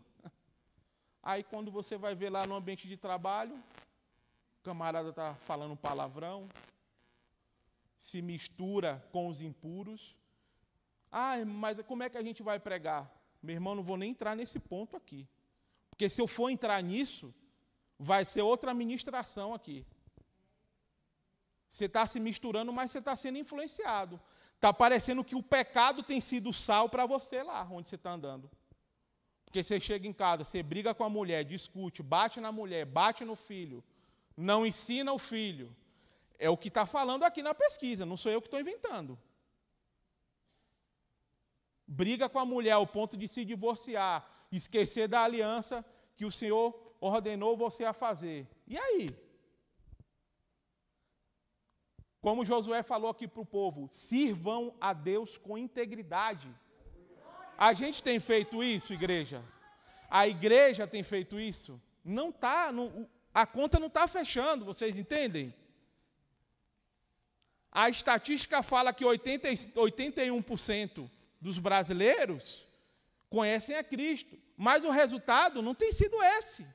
Aí quando você vai ver lá no ambiente de trabalho, o camarada está falando palavrão, se mistura com os impuros. Ah, mas como é que a gente vai pregar? Meu irmão, não vou nem entrar nesse ponto aqui. Porque se eu for entrar nisso, vai ser outra ministração aqui. Você está se misturando, mas você está sendo influenciado. Está parecendo que o pecado tem sido sal para você lá, onde você está andando. Porque você chega em casa, você briga com a mulher, discute, bate na mulher, bate no filho, não ensina o filho. É o que está falando aqui na pesquisa, não sou eu que estou inventando. Briga com a mulher ao ponto de se divorciar, esquecer da aliança que o Senhor ordenou você a fazer. E aí? Como Josué falou aqui para o povo, sirvam a Deus com integridade. A gente tem feito isso, igreja? A igreja tem feito isso? Não está, a conta não está fechando, vocês entendem? A estatística fala que 80, 81% dos brasileiros conhecem a Cristo, mas o resultado não tem sido esse.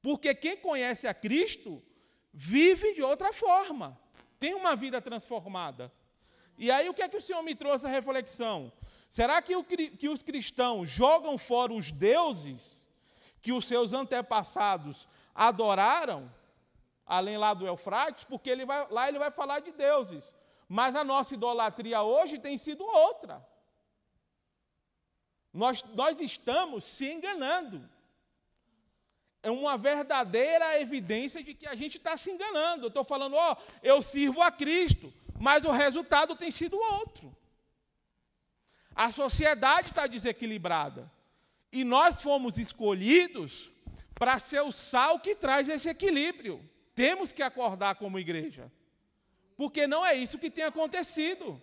Porque quem conhece a Cristo vive de outra forma, tem uma vida transformada. E aí o que é que o Senhor me trouxe a reflexão? Será que, o, que os cristãos jogam fora os deuses que os seus antepassados adoraram, além lá do Eufrates? Porque ele vai, lá ele vai falar de deuses. Mas a nossa idolatria hoje tem sido outra. Nós, nós estamos se enganando. É uma verdadeira evidência de que a gente está se enganando. Eu estou falando, ó, eu sirvo a Cristo, mas o resultado tem sido outro. A sociedade está desequilibrada. E nós fomos escolhidos para ser o sal que traz esse equilíbrio. Temos que acordar como igreja. Porque não é isso que tem acontecido.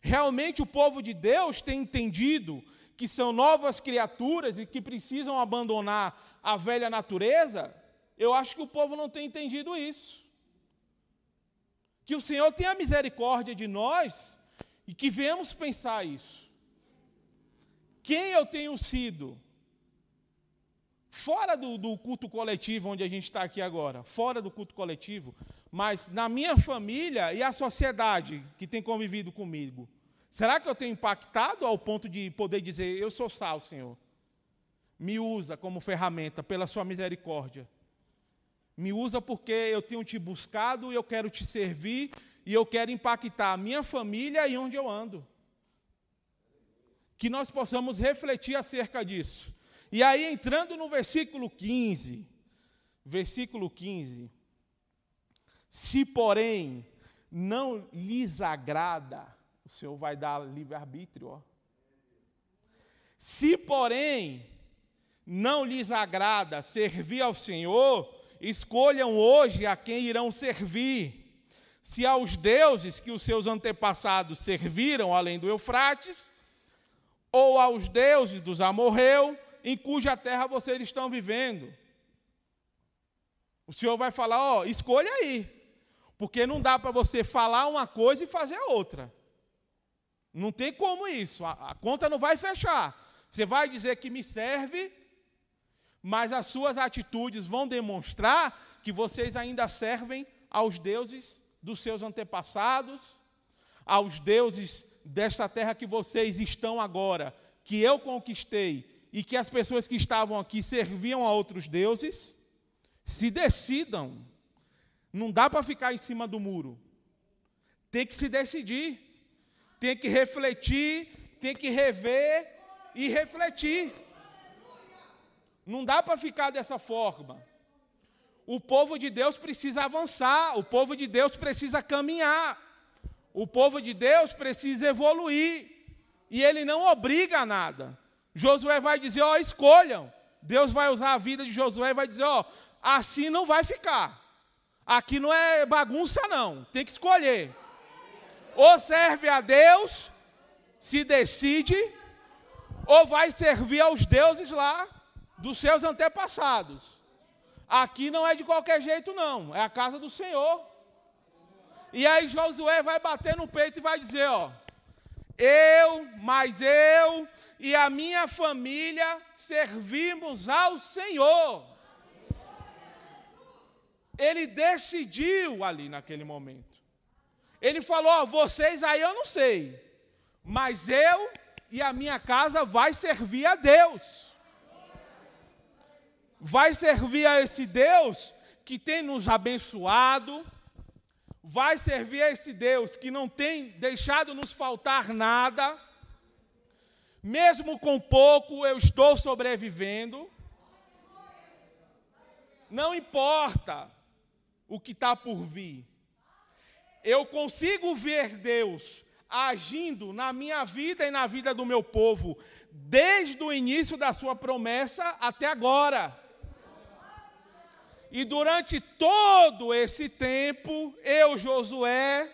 Realmente o povo de Deus tem entendido que são novas criaturas e que precisam abandonar a velha natureza. Eu acho que o povo não tem entendido isso. Que o Senhor tenha misericórdia de nós e que venhamos pensar isso. Quem eu tenho sido? Fora do, do culto coletivo, onde a gente está aqui agora, fora do culto coletivo, mas na minha família e a sociedade que tem convivido comigo, será que eu tenho impactado ao ponto de poder dizer: Eu sou sal, Senhor? Me usa como ferramenta pela Sua misericórdia. Me usa porque eu tenho te buscado e eu quero te servir e eu quero impactar a minha família e onde eu ando. Que nós possamos refletir acerca disso. E aí, entrando no versículo 15, versículo 15: Se, porém, não lhes agrada, o Senhor vai dar livre-arbítrio, Se, porém, não lhes agrada servir ao Senhor, escolham hoje a quem irão servir se aos deuses que os seus antepassados serviram além do Eufrates, ou aos deuses dos amorreu, em cuja terra vocês estão vivendo. O Senhor vai falar, ó, escolha aí. Porque não dá para você falar uma coisa e fazer outra. Não tem como isso. A, a, conta não vai fechar. Você vai dizer que me serve, mas as suas atitudes vão demonstrar que vocês ainda servem aos deuses dos seus antepassados, aos deuses desta terra que vocês estão agora, que eu conquistei e que as pessoas que estavam aqui serviam a outros deuses, se decidam. Não dá para ficar em cima do muro. Tem que se decidir. Tem que refletir, tem que rever e refletir. Não dá para ficar dessa forma. O povo de Deus precisa avançar, o povo de Deus precisa caminhar, o povo de Deus precisa evoluir, e ele não obriga a nada. Josué vai dizer: Ó, escolham. Deus vai usar a vida de Josué e vai dizer: Ó, assim não vai ficar. Aqui não é bagunça, não, tem que escolher. Ou serve a Deus, se decide, ou vai servir aos deuses lá dos seus antepassados. Aqui não é de qualquer jeito, não. É a casa do Senhor. E aí Josué vai bater no peito e vai dizer: Ó, eu, mais eu e a minha família servimos ao Senhor. Ele decidiu ali naquele momento. Ele falou: Ó, vocês aí eu não sei, mas eu e a minha casa vai servir a Deus vai servir a esse Deus que tem nos abençoado, vai servir a esse Deus que não tem deixado nos faltar nada, mesmo com pouco eu estou sobrevivendo. Não importa o que está por vir, eu consigo ver Deus agindo na minha vida e na vida do meu povo, desde o início da sua promessa até agora. E durante todo esse tempo, eu, Josué,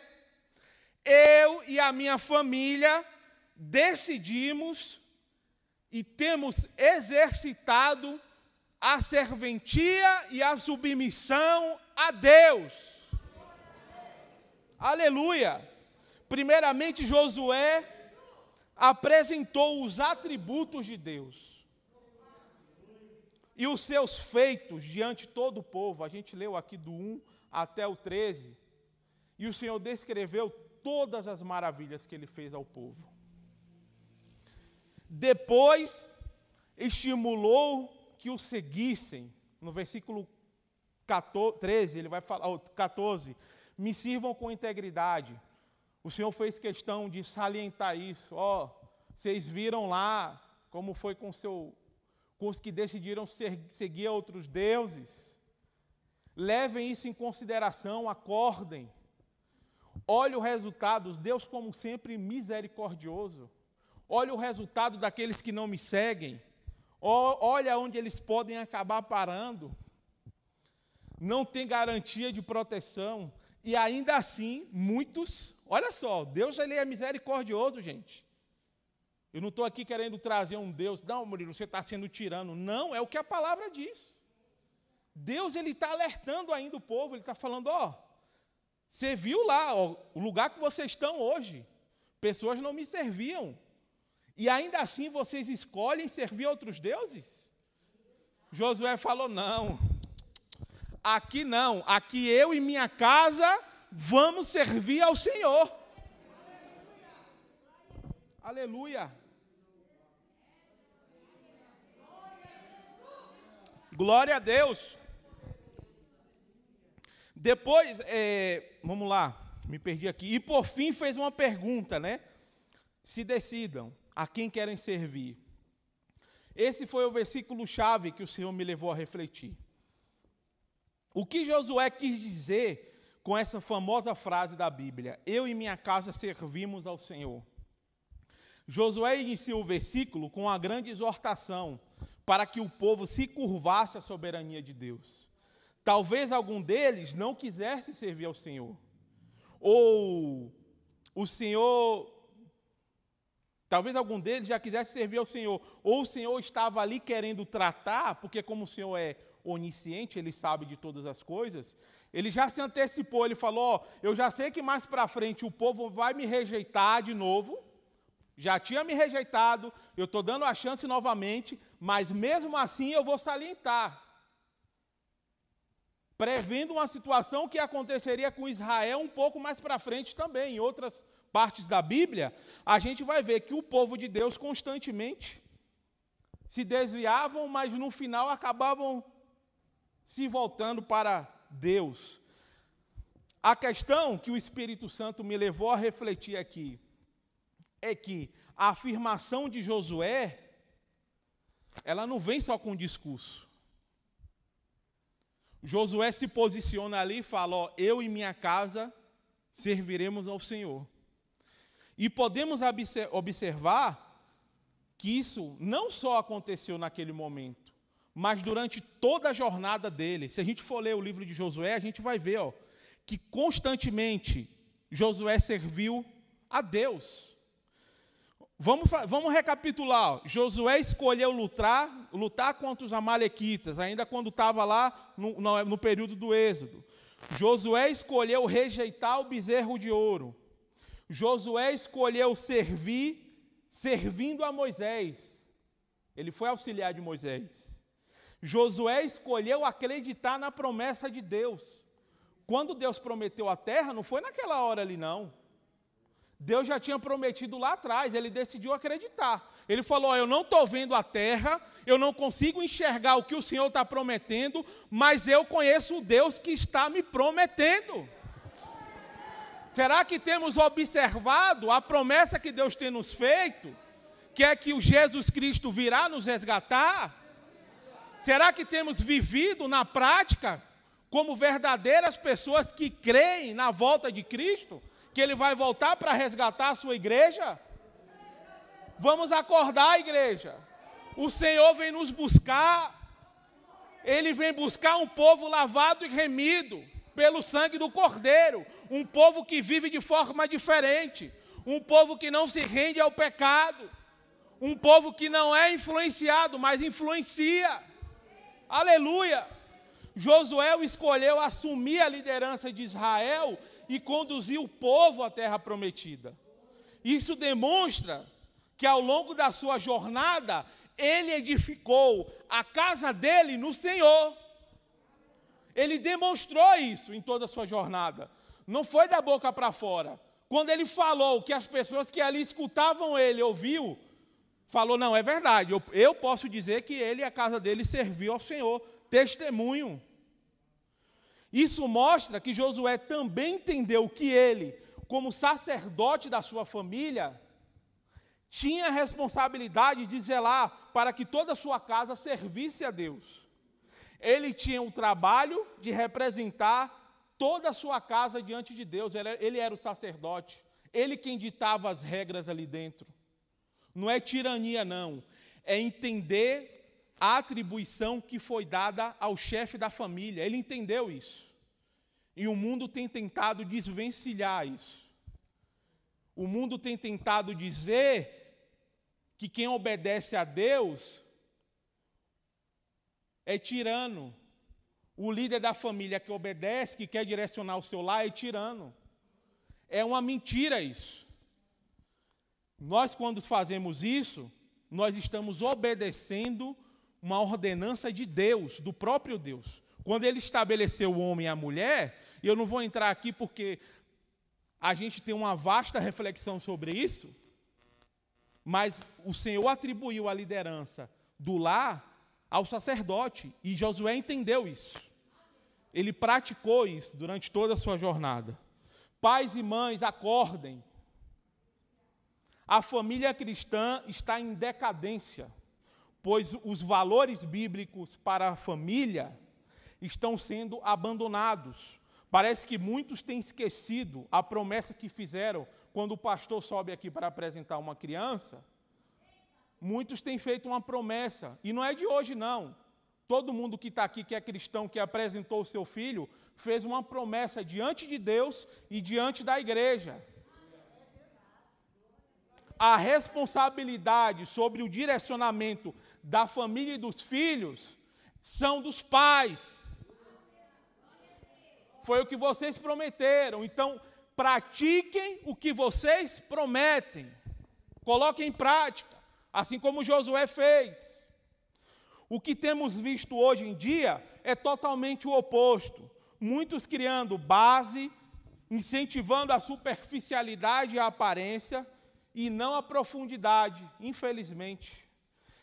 eu e a minha família decidimos e temos exercitado a serventia e a submissão a Deus. Aleluia! Primeiramente, Josué apresentou os atributos de Deus e os seus feitos diante de todo o povo. A gente leu aqui do 1 até o 13. E o Senhor descreveu todas as maravilhas que ele fez ao povo. Depois, estimulou que o seguissem. No versículo 14, 13, ele vai falar, 14, me sirvam com integridade. O Senhor fez questão de salientar isso. Ó, oh, vocês viram lá como foi com seu com os que decidiram ser, seguir outros deuses. Levem isso em consideração, acordem. Olhe o resultado, Deus, como sempre, misericordioso. Olhe o resultado daqueles que não me seguem. Olha onde eles podem acabar parando. Não tem garantia de proteção. E ainda assim, muitos, olha só, Deus ele é misericordioso, gente. Eu não estou aqui querendo trazer um Deus, não, Murilo, você está sendo tirano. Não, é o que a palavra diz. Deus ele está alertando ainda o povo, ele está falando, ó, você viu lá ó, o lugar que vocês estão hoje. Pessoas não me serviam. E ainda assim vocês escolhem servir outros deuses? Josué falou: não, aqui não, aqui eu e minha casa vamos servir ao Senhor. Aleluia. Glória a Deus. Depois, é, vamos lá, me perdi aqui. E por fim fez uma pergunta, né? Se decidam a quem querem servir. Esse foi o versículo chave que o Senhor me levou a refletir. O que Josué quis dizer com essa famosa frase da Bíblia: Eu e minha casa servimos ao Senhor. Josué inicia o versículo com uma grande exortação para que o povo se curvasse à soberania de Deus. Talvez algum deles não quisesse servir ao Senhor. Ou o Senhor, talvez algum deles já quisesse servir ao Senhor, ou o Senhor estava ali querendo tratar, porque como o Senhor é onisciente, ele sabe de todas as coisas, ele já se antecipou, ele falou: eu já sei que mais para frente o povo vai me rejeitar de novo, já tinha me rejeitado, eu estou dando a chance novamente, mas mesmo assim eu vou salientar. Prevendo uma situação que aconteceria com Israel um pouco mais para frente também, em outras partes da Bíblia, a gente vai ver que o povo de Deus constantemente se desviavam, mas no final acabavam se voltando para Deus. A questão que o Espírito Santo me levou a refletir aqui é que a afirmação de Josué, ela não vem só com discurso. Josué se posiciona ali e fala: ó, eu e minha casa serviremos ao Senhor. E podemos observar que isso não só aconteceu naquele momento, mas durante toda a jornada dele. Se a gente for ler o livro de Josué, a gente vai ver ó, que constantemente Josué serviu a Deus. Vamos, vamos recapitular. Josué escolheu lutar, lutar contra os amalequitas, ainda quando estava lá no, no, no período do Êxodo. Josué escolheu rejeitar o bezerro de ouro. Josué escolheu servir, servindo a Moisés. Ele foi auxiliar de Moisés. Josué escolheu acreditar na promessa de Deus. Quando Deus prometeu a terra, não foi naquela hora ali, não. Deus já tinha prometido lá atrás, ele decidiu acreditar. Ele falou: Eu não estou vendo a terra, eu não consigo enxergar o que o Senhor está prometendo, mas eu conheço o Deus que está me prometendo. Será que temos observado a promessa que Deus tem nos feito, que é que o Jesus Cristo virá nos resgatar? Será que temos vivido na prática como verdadeiras pessoas que creem na volta de Cristo? que ele vai voltar para resgatar a sua igreja? Vamos acordar, igreja. O Senhor vem nos buscar. Ele vem buscar um povo lavado e remido pelo sangue do Cordeiro, um povo que vive de forma diferente, um povo que não se rende ao pecado, um povo que não é influenciado, mas influencia. Aleluia! Josué escolheu assumir a liderança de Israel e conduzir o povo à terra prometida. Isso demonstra que ao longo da sua jornada, ele edificou a casa dele no Senhor. Ele demonstrou isso em toda a sua jornada. Não foi da boca para fora. Quando ele falou que as pessoas que ali escutavam ele ouviu, falou: não, é verdade, eu, eu posso dizer que ele e a casa dele serviu ao Senhor. Testemunho. Isso mostra que Josué também entendeu que ele, como sacerdote da sua família, tinha a responsabilidade de zelar para que toda a sua casa servisse a Deus. Ele tinha o trabalho de representar toda a sua casa diante de Deus, ele era o sacerdote, ele quem ditava as regras ali dentro. Não é tirania, não, é entender a atribuição que foi dada ao chefe da família. Ele entendeu isso. E o mundo tem tentado desvencilhar isso. O mundo tem tentado dizer que quem obedece a Deus é tirano. O líder da família que obedece, que quer direcionar o seu lar, é tirano. É uma mentira isso. Nós, quando fazemos isso, nós estamos obedecendo uma ordenança de Deus, do próprio Deus. Quando ele estabeleceu o homem e a mulher, e eu não vou entrar aqui porque a gente tem uma vasta reflexão sobre isso, mas o Senhor atribuiu a liderança do lar ao sacerdote, e Josué entendeu isso. Ele praticou isso durante toda a sua jornada. Pais e mães, acordem. A família cristã está em decadência pois os valores bíblicos para a família estão sendo abandonados. Parece que muitos têm esquecido a promessa que fizeram quando o pastor sobe aqui para apresentar uma criança. Muitos têm feito uma promessa, e não é de hoje, não. Todo mundo que está aqui, que é cristão, que apresentou o seu filho, fez uma promessa diante de Deus e diante da igreja. A responsabilidade sobre o direcionamento da família e dos filhos são dos pais. Foi o que vocês prometeram. Então, pratiquem o que vocês prometem. Coloquem em prática, assim como Josué fez. O que temos visto hoje em dia é totalmente o oposto. Muitos criando base, incentivando a superficialidade e a aparência e não a profundidade, infelizmente.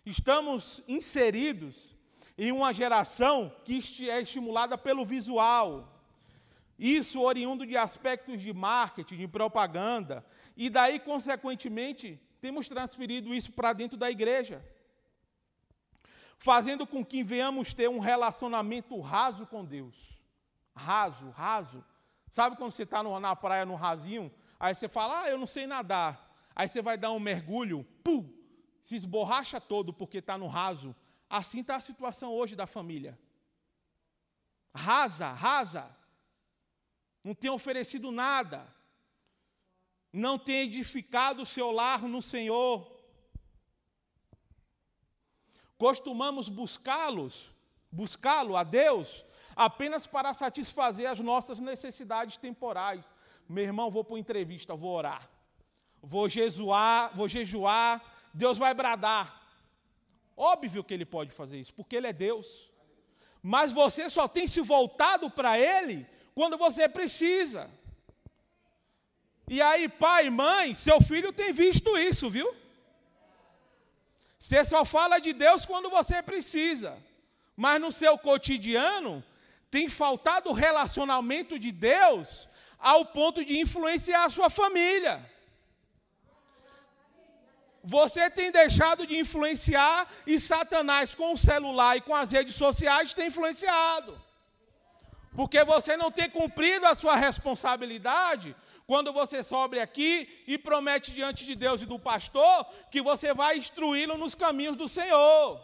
Estamos inseridos em uma geração que é estimulada pelo visual. Isso oriundo de aspectos de marketing, de propaganda, e daí, consequentemente, temos transferido isso para dentro da igreja fazendo com que venhamos ter um relacionamento raso com Deus. Raso, raso. Sabe quando você está na praia no rasinho, aí você fala, ah, eu não sei nadar. Aí você vai dar um mergulho, pum, se esborracha todo porque está no raso. Assim está a situação hoje da família. Rasa, rasa. Não tem oferecido nada. Não tem edificado o seu lar no Senhor costumamos buscá-los, buscá-lo a Deus, apenas para satisfazer as nossas necessidades temporais. Meu irmão, vou para uma entrevista, vou orar, vou jejuar, vou jejuar, Deus vai bradar. Óbvio que ele pode fazer isso, porque ele é Deus. Mas você só tem se voltado para ele quando você precisa. E aí, pai e mãe, seu filho tem visto isso, viu? Você só fala de Deus quando você precisa. Mas no seu cotidiano, tem faltado o relacionamento de Deus ao ponto de influenciar a sua família. Você tem deixado de influenciar e Satanás, com o celular e com as redes sociais, tem influenciado. Porque você não tem cumprido a sua responsabilidade quando você sobe aqui e promete diante de Deus e do pastor que você vai instruí-lo nos caminhos do Senhor.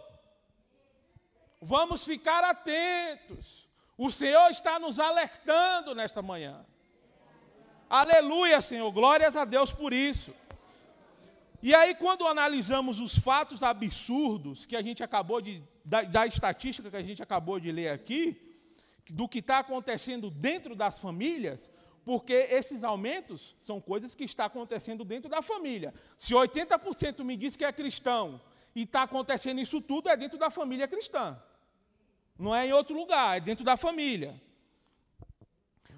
Vamos ficar atentos. O Senhor está nos alertando nesta manhã. Aleluia, Senhor. Glórias a Deus por isso. E aí, quando analisamos os fatos absurdos que a gente acabou de. da, da estatística que a gente acabou de ler aqui, do que está acontecendo dentro das famílias, porque esses aumentos são coisas que estão acontecendo dentro da família. Se 80% me diz que é cristão e está acontecendo isso tudo, é dentro da família cristã. Não é em outro lugar, é dentro da família.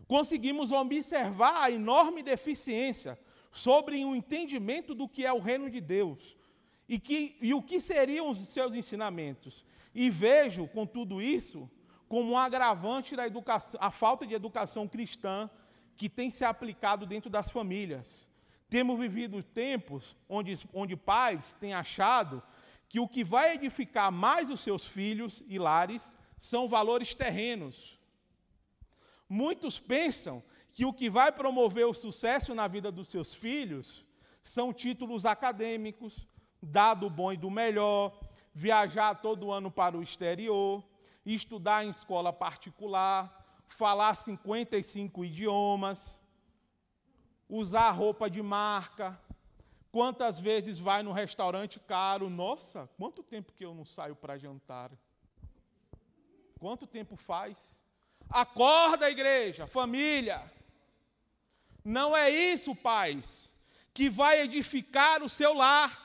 Conseguimos observar a enorme deficiência sobre o um entendimento do que é o reino de Deus e, que, e o que seriam os seus ensinamentos. E vejo, com tudo isso, como um agravante da educação, a falta de educação cristã que tem se aplicado dentro das famílias. Temos vivido tempos onde, onde pais têm achado que o que vai edificar mais os seus filhos e lares são valores terrenos. Muitos pensam que o que vai promover o sucesso na vida dos seus filhos são títulos acadêmicos, dado bom e do melhor, viajar todo ano para o exterior, estudar em escola particular, falar 55 idiomas, usar roupa de marca. Quantas vezes vai no restaurante caro? Nossa, quanto tempo que eu não saio para jantar? Quanto tempo faz? Acorda, igreja, família. Não é isso, pais, que vai edificar o seu lar.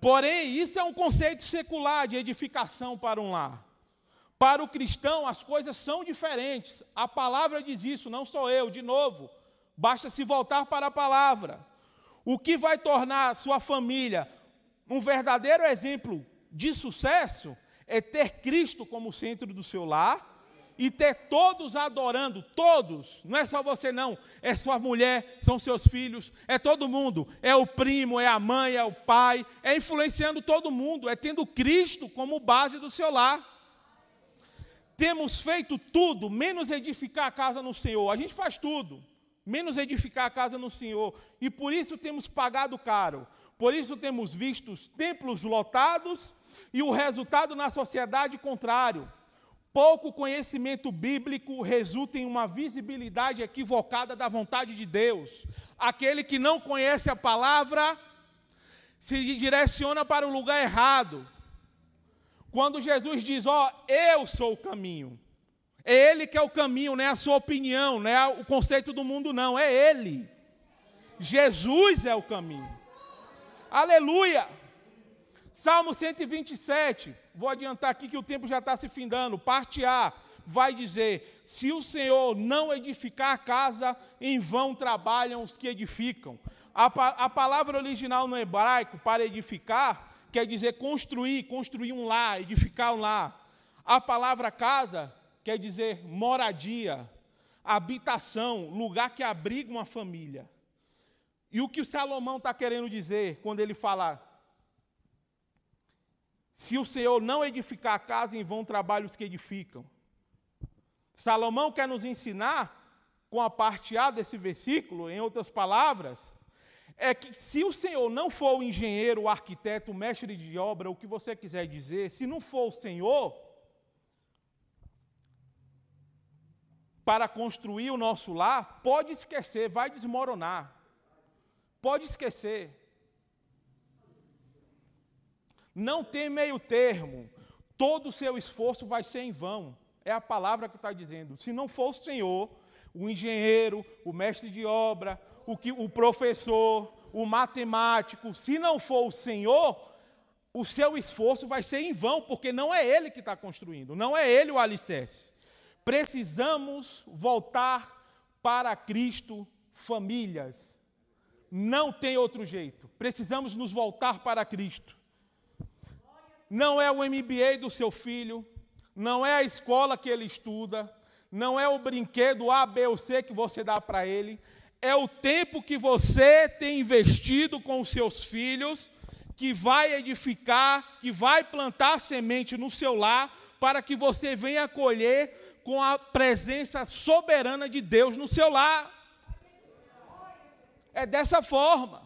Porém, isso é um conceito secular de edificação para um lar. Para o cristão, as coisas são diferentes. A palavra diz isso, não sou eu, de novo. Basta se voltar para a palavra. O que vai tornar sua família um verdadeiro exemplo de sucesso é ter Cristo como centro do seu lar e ter todos adorando, todos, não é só você não, é sua mulher, são seus filhos, é todo mundo, é o primo, é a mãe, é o pai, é influenciando todo mundo, é tendo Cristo como base do seu lar. Temos feito tudo, menos edificar a casa no Senhor. A gente faz tudo, menos edificar a casa no Senhor. E por isso temos pagado caro. Por isso temos visto os templos lotados e o resultado na sociedade contrário. Pouco conhecimento bíblico resulta em uma visibilidade equivocada da vontade de Deus. Aquele que não conhece a palavra se direciona para o lugar errado. Quando Jesus diz, ó, oh, eu sou o caminho. É Ele que é o caminho, não é a sua opinião, não é o conceito do mundo, não, é Ele. Jesus é o caminho. Aleluia! Salmo 127, vou adiantar aqui que o tempo já está se findando. Parte A vai dizer: Se o Senhor não edificar a casa, em vão trabalham os que edificam. A, a palavra original no hebraico para edificar quer dizer construir, construir um lar, edificar um lar. A palavra casa quer dizer moradia, habitação, lugar que abriga uma família. E o que o Salomão está querendo dizer quando ele fala se o Senhor não edificar a casa, em vão trabalhos que edificam. Salomão quer nos ensinar, com a parte A desse versículo, em outras palavras, é que se o Senhor não for o engenheiro, o arquiteto, o mestre de obra, o que você quiser dizer, se não for o Senhor, para construir o nosso lar, pode esquecer, vai desmoronar. Pode esquecer. Não tem meio termo. Todo o seu esforço vai ser em vão. É a palavra que está dizendo. Se não for o Senhor, o engenheiro, o mestre de obra, o, que, o professor, o matemático, se não for o Senhor, o seu esforço vai ser em vão, porque não é Ele que está construindo, não é Ele o alicerce. Precisamos voltar para Cristo, famílias. Não tem outro jeito. Precisamos nos voltar para Cristo não é o MBA do seu filho, não é a escola que ele estuda, não é o brinquedo A, B ou C que você dá para ele, é o tempo que você tem investido com os seus filhos, que vai edificar, que vai plantar semente no seu lar, para que você venha colher com a presença soberana de Deus no seu lar. É dessa forma.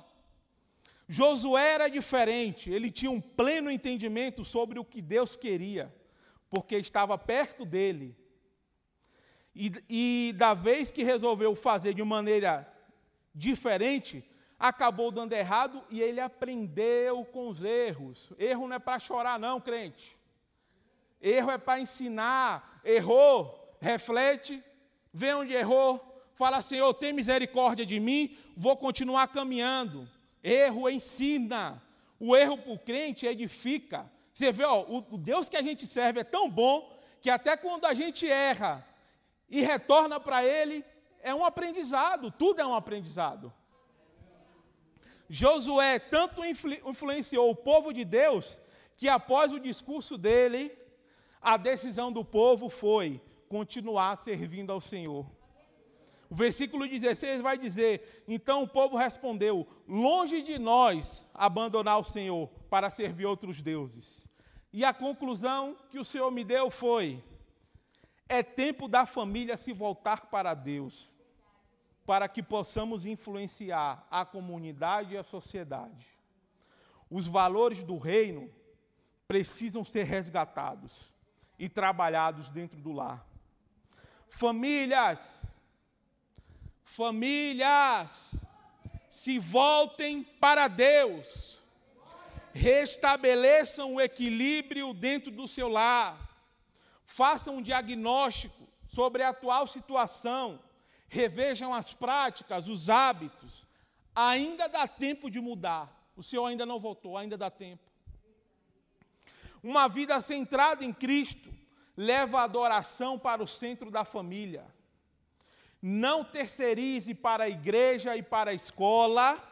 Josué era diferente, ele tinha um pleno entendimento sobre o que Deus queria, porque estava perto dele. E, e da vez que resolveu fazer de maneira diferente, acabou dando errado e ele aprendeu com os erros. Erro não é para chorar, não, crente. Erro é para ensinar. Errou, reflete, vê onde errou, fala: Senhor, tem misericórdia de mim, vou continuar caminhando. Erro ensina. O erro para o crente edifica. Você vê, ó, o Deus que a gente serve é tão bom que até quando a gente erra e retorna para Ele, é um aprendizado, tudo é um aprendizado. Josué tanto influ influenciou o povo de Deus que após o discurso dele, a decisão do povo foi continuar servindo ao Senhor. O versículo 16 vai dizer: Então o povo respondeu: Longe de nós abandonar o Senhor para servir outros deuses. E a conclusão que o Senhor me deu foi: É tempo da família se voltar para Deus, para que possamos influenciar a comunidade e a sociedade. Os valores do reino precisam ser resgatados e trabalhados dentro do lar. Famílias, Famílias, se voltem para Deus, restabeleçam o equilíbrio dentro do seu lar, façam um diagnóstico sobre a atual situação, revejam as práticas, os hábitos. Ainda dá tempo de mudar. O Senhor ainda não voltou, ainda dá tempo. Uma vida centrada em Cristo leva a adoração para o centro da família. Não terceirize para a igreja e para a escola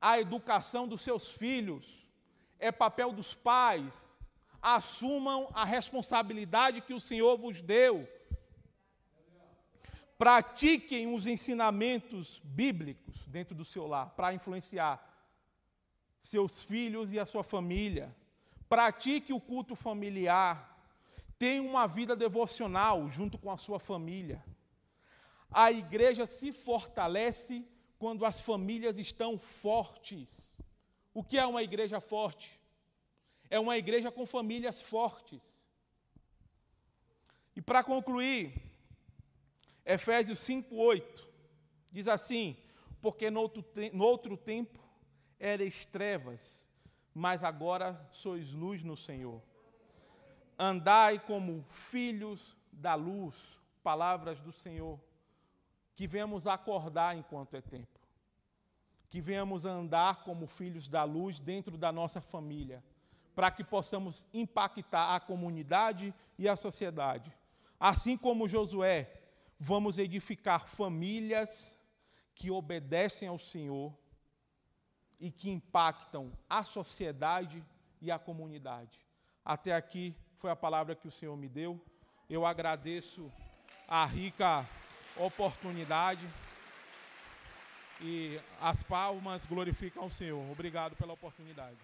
a educação dos seus filhos. É papel dos pais. Assumam a responsabilidade que o Senhor vos deu. Pratiquem os ensinamentos bíblicos dentro do seu lar para influenciar seus filhos e a sua família. Pratique o culto familiar. Tenha uma vida devocional junto com a sua família. A igreja se fortalece quando as famílias estão fortes. O que é uma igreja forte? É uma igreja com famílias fortes. E para concluir, Efésios 5:8 diz assim: Porque no outro, outro tempo eres trevas, mas agora sois luz no Senhor. Andai como filhos da luz, palavras do Senhor, que venhamos acordar enquanto é tempo, que venhamos andar como filhos da luz dentro da nossa família, para que possamos impactar a comunidade e a sociedade. Assim como Josué, vamos edificar famílias que obedecem ao Senhor e que impactam a sociedade e a comunidade. Até aqui foi a palavra que o Senhor me deu. Eu agradeço a rica oportunidade e as palmas glorificam o Senhor. Obrigado pela oportunidade.